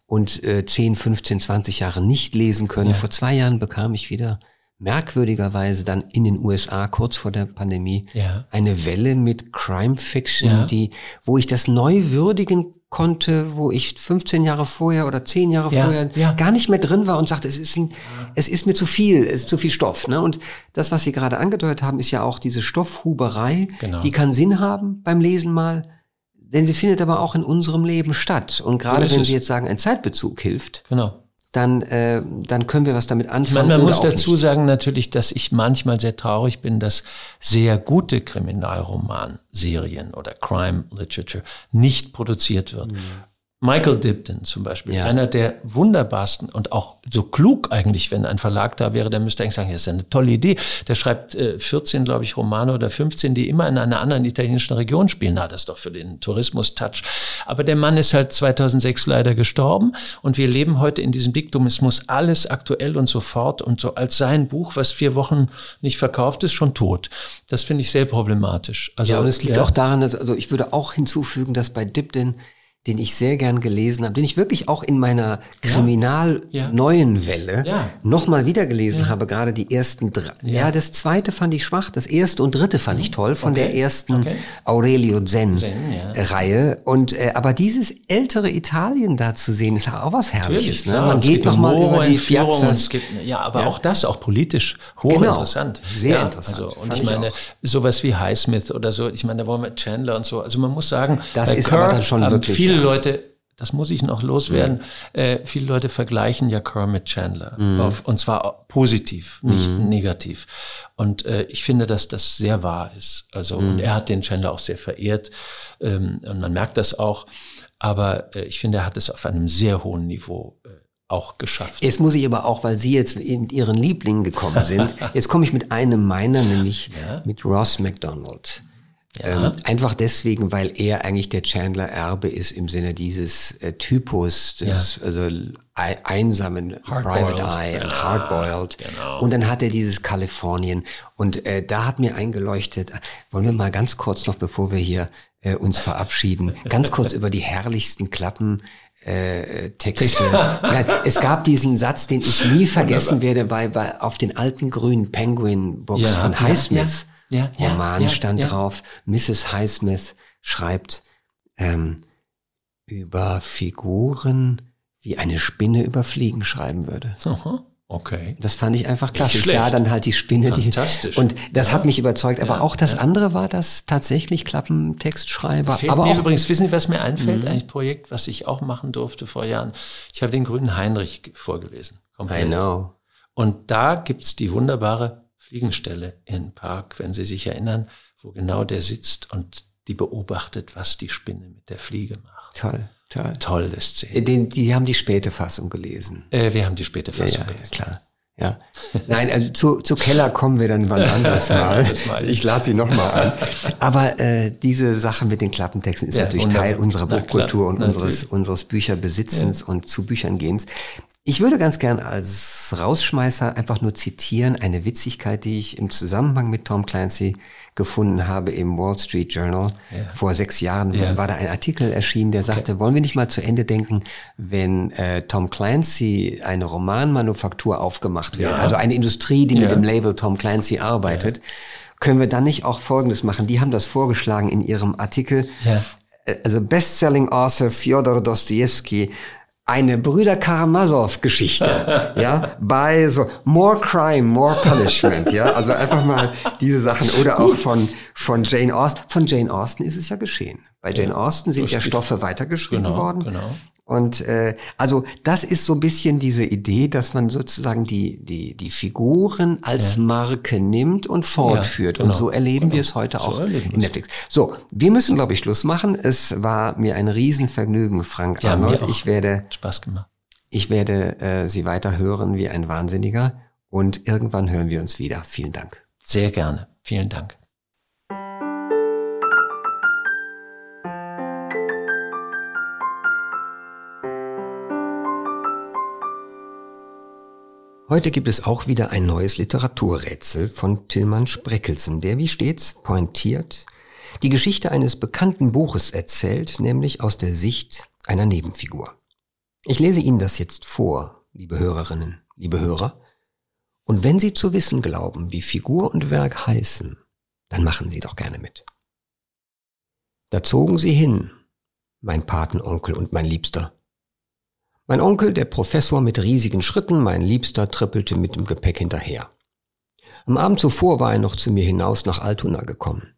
und äh, 10, 15, 20 Jahre nicht lesen können. Ja. Vor zwei Jahren bekam ich wieder merkwürdigerweise dann in den USA kurz vor der Pandemie ja. eine Welle mit Crime Fiction, ja. die, wo ich das neu würdigen konnte, wo ich 15 Jahre vorher oder 10 Jahre ja, vorher gar nicht mehr drin war und sagte, es ist, ein, es ist mir zu viel, es ist zu viel Stoff. Ne? Und das, was Sie gerade angedeutet haben, ist ja auch diese Stoffhuberei, genau. die kann Sinn haben beim Lesen mal, denn sie findet aber auch in unserem Leben statt. Und gerade so wenn Sie jetzt sagen, ein Zeitbezug hilft, genau dann, äh, dann können wir was damit anfangen. Man, man muss dazu nicht. sagen natürlich, dass ich manchmal sehr traurig bin, dass sehr gute Kriminalromanserien oder Crime Literature nicht produziert wird. Mhm. Michael Dibden zum Beispiel, ja. einer der wunderbarsten und auch so klug eigentlich, wenn ein Verlag da wäre, der müsste eigentlich sagen, das ist eine tolle Idee. Der schreibt äh, 14, glaube ich, Romane oder 15, die immer in einer anderen italienischen Region spielen. Na, das ist doch für den Tourismus-Touch. Aber der Mann ist halt 2006 leider gestorben und wir leben heute in diesem Diktum, es muss alles aktuell und sofort und so als sein Buch, was vier Wochen nicht verkauft ist, schon tot. Das finde ich sehr problematisch. Also, ja, und es liegt ja. auch daran, dass, also ich würde auch hinzufügen, dass bei Dibden den ich sehr gern gelesen habe, den ich wirklich auch in meiner kriminal-neuen ja. Welle ja. nochmal wieder gelesen ja. habe, gerade die ersten drei. Ja. das zweite fand ich schwach, das erste und dritte fand ich toll von okay. der ersten okay. Aurelio Zen-Reihe. Und äh, aber dieses ältere Italien da zu sehen, ist auch was Herrliches. Ne? Man geht nochmal über die Piazza. Ja, aber auch das, auch politisch hochinteressant. Genau. Sehr interessant. Also, und ich meine, sowas wie Highsmith oder so, ich meine, da wollen wir Chandler und so. Also man muss sagen, das ist Kerr aber dann schon wirklich viele Leute das muss ich noch loswerden. Mhm. Äh, viele Leute vergleichen ja Kermit Chandler mhm. auf, und zwar positiv, nicht mhm. negativ. Und äh, ich finde, dass das sehr wahr ist. Also und mhm. er hat den Chandler auch sehr verehrt ähm, und man merkt das auch. Aber äh, ich finde, er hat es auf einem sehr hohen Niveau äh, auch geschafft. Jetzt muss ich aber auch, weil Sie jetzt mit Ihren Lieblingen gekommen sind, jetzt komme ich mit einem meiner, nämlich ja? mit Ross McDonald. Ja. Ähm, einfach deswegen, weil er eigentlich der Chandler Erbe ist im Sinne dieses äh, Typus des ja. also einsamen Private Eye und Hardboiled. Genau. Und dann hat er dieses Kalifornien. Und äh, da hat mir eingeleuchtet, wollen wir mal ganz kurz noch, bevor wir hier äh, uns verabschieden, ganz kurz über die herrlichsten Klappen äh, Texte. ja, es gab diesen Satz, den ich nie vergessen werde, bei, bei auf den alten grünen Penguin Books ja, von Highsmith. Ja, ja, Roman stand drauf. Mrs. Highsmith schreibt ähm, über Figuren, wie eine Spinne über Fliegen schreiben würde. Aha. Okay. Das fand ich einfach klasse. Ich sah dann halt die Spinne. Fantastisch. Die, und das ja. hat mich überzeugt. Aber ja, auch das ja. andere war das tatsächlich Klappentextschreiber. Fehlt aber mir auch übrigens, wissen Sie, was mir einfällt? Mhm. Ein Projekt, was ich auch machen durfte vor Jahren. Ich habe den grünen Heinrich vorgelesen. Komplett. I know. Und da gibt's die wunderbare Fliegenstelle in Park, wenn Sie sich erinnern, wo genau der sitzt und die beobachtet, was die Spinne mit der Fliege macht. Toll. Toll. Tolle Szene. Äh, den, die haben die späte Fassung gelesen. Äh, wir haben die späte Fassung ja, ja, gelesen. klar. Ja. Nein, also zu, zu Keller kommen wir dann wann anders mal. ich lade sie nochmal an. Aber äh, diese Sache mit den Klappentexten ist ja, natürlich Teil unserer Buchkultur und unseres, unseres Bücherbesitzens ja. und zu Büchern gehens. Ich würde ganz gern als Rausschmeißer einfach nur zitieren eine Witzigkeit, die ich im Zusammenhang mit Tom Clancy gefunden habe im Wall Street Journal. Ja. Vor sechs Jahren ja. war da ein Artikel erschienen, der sagte, okay. wollen wir nicht mal zu Ende denken, wenn äh, Tom Clancy eine Romanmanufaktur aufgemacht wird, ja. also eine Industrie, die mit dem Label Tom Clancy arbeitet, können wir dann nicht auch Folgendes machen? Die haben das vorgeschlagen in ihrem Artikel. Äh, also Bestselling Author Fyodor Dostoevsky eine Brüder Karamasow Geschichte, ja, bei so More Crime, More Punishment, ja, also einfach mal diese Sachen oder auch von von Jane Austen. Von Jane Austen ist es ja geschehen. Bei Jane Austen sind ja Stoffe weitergeschrieben genau, worden. Genau. Und äh, also das ist so ein bisschen diese Idee, dass man sozusagen die die die Figuren als ja. Marke nimmt und fortführt. Ja, genau, und so erleben genau. wir es heute so auch in Netflix. So, wir müssen glaube ich Schluss machen. Es war mir ein Riesenvergnügen, Frank ja, Arnold. Ich werde Spaß gemacht. Ich werde äh, Sie weiter hören wie ein Wahnsinniger und irgendwann hören wir uns wieder. Vielen Dank. Sehr gerne. Vielen Dank. Heute gibt es auch wieder ein neues Literaturrätsel von Tillmann Spreckelsen, der wie stets pointiert die Geschichte eines bekannten Buches erzählt, nämlich aus der Sicht einer Nebenfigur. Ich lese Ihnen das jetzt vor, liebe Hörerinnen, liebe Hörer, und wenn Sie zu wissen glauben, wie Figur und Werk heißen, dann machen Sie doch gerne mit. Da zogen sie hin, mein Patenonkel und mein Liebster, mein Onkel, der Professor mit riesigen Schritten, mein Liebster, trippelte mit dem Gepäck hinterher. Am Abend zuvor war er noch zu mir hinaus nach Altona gekommen.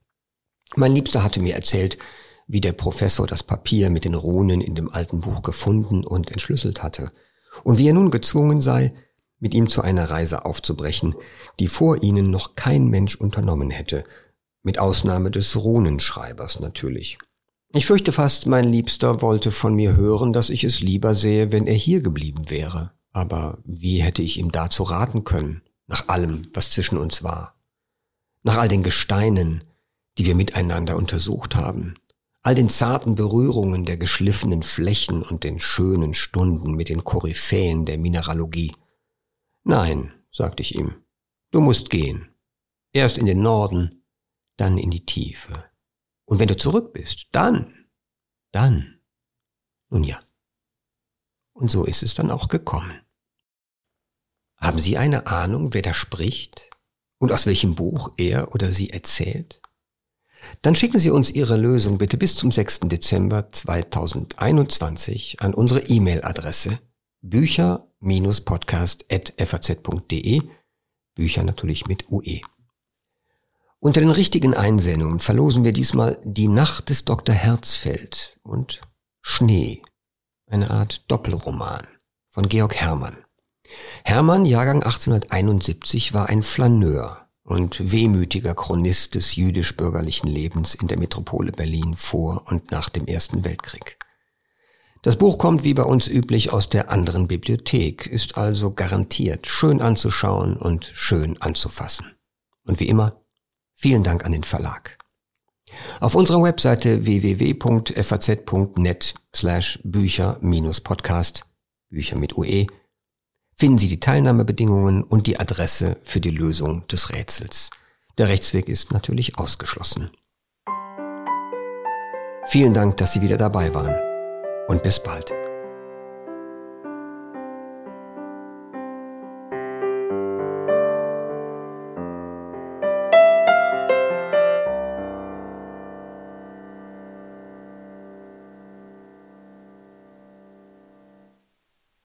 Mein Liebster hatte mir erzählt, wie der Professor das Papier mit den Runen in dem alten Buch gefunden und entschlüsselt hatte, und wie er nun gezwungen sei, mit ihm zu einer Reise aufzubrechen, die vor ihnen noch kein Mensch unternommen hätte, mit Ausnahme des Runenschreibers natürlich. Ich fürchte fast, mein Liebster wollte von mir hören, dass ich es lieber sähe, wenn er hier geblieben wäre. Aber wie hätte ich ihm dazu raten können, nach allem, was zwischen uns war? Nach all den Gesteinen, die wir miteinander untersucht haben, all den zarten Berührungen der geschliffenen Flächen und den schönen Stunden mit den Koryphäen der Mineralogie. Nein, sagte ich ihm, du musst gehen. Erst in den Norden, dann in die Tiefe. Und wenn du zurück bist, dann, dann, nun ja. Und so ist es dann auch gekommen. Haben Sie eine Ahnung, wer da spricht und aus welchem Buch er oder sie erzählt? Dann schicken Sie uns Ihre Lösung bitte bis zum 6. Dezember 2021 an unsere E-Mail-Adresse bücher-podcast.faz.de Bücher natürlich mit UE. Unter den richtigen Einsendungen verlosen wir diesmal Die Nacht des Dr. Herzfeld und Schnee eine Art Doppelroman von Georg Hermann. Hermann, Jahrgang 1871, war ein Flaneur und wehmütiger Chronist des jüdisch-bürgerlichen Lebens in der Metropole Berlin vor und nach dem Ersten Weltkrieg. Das Buch kommt wie bei uns üblich aus der anderen Bibliothek, ist also garantiert schön anzuschauen und schön anzufassen. Und wie immer, vielen Dank an den Verlag. Auf unserer Webseite www.faz.net slash Bücher-Podcast, Bücher mit UE, finden Sie die Teilnahmebedingungen und die Adresse für die Lösung des Rätsels. Der Rechtsweg ist natürlich ausgeschlossen. Vielen Dank, dass Sie wieder dabei waren und bis bald.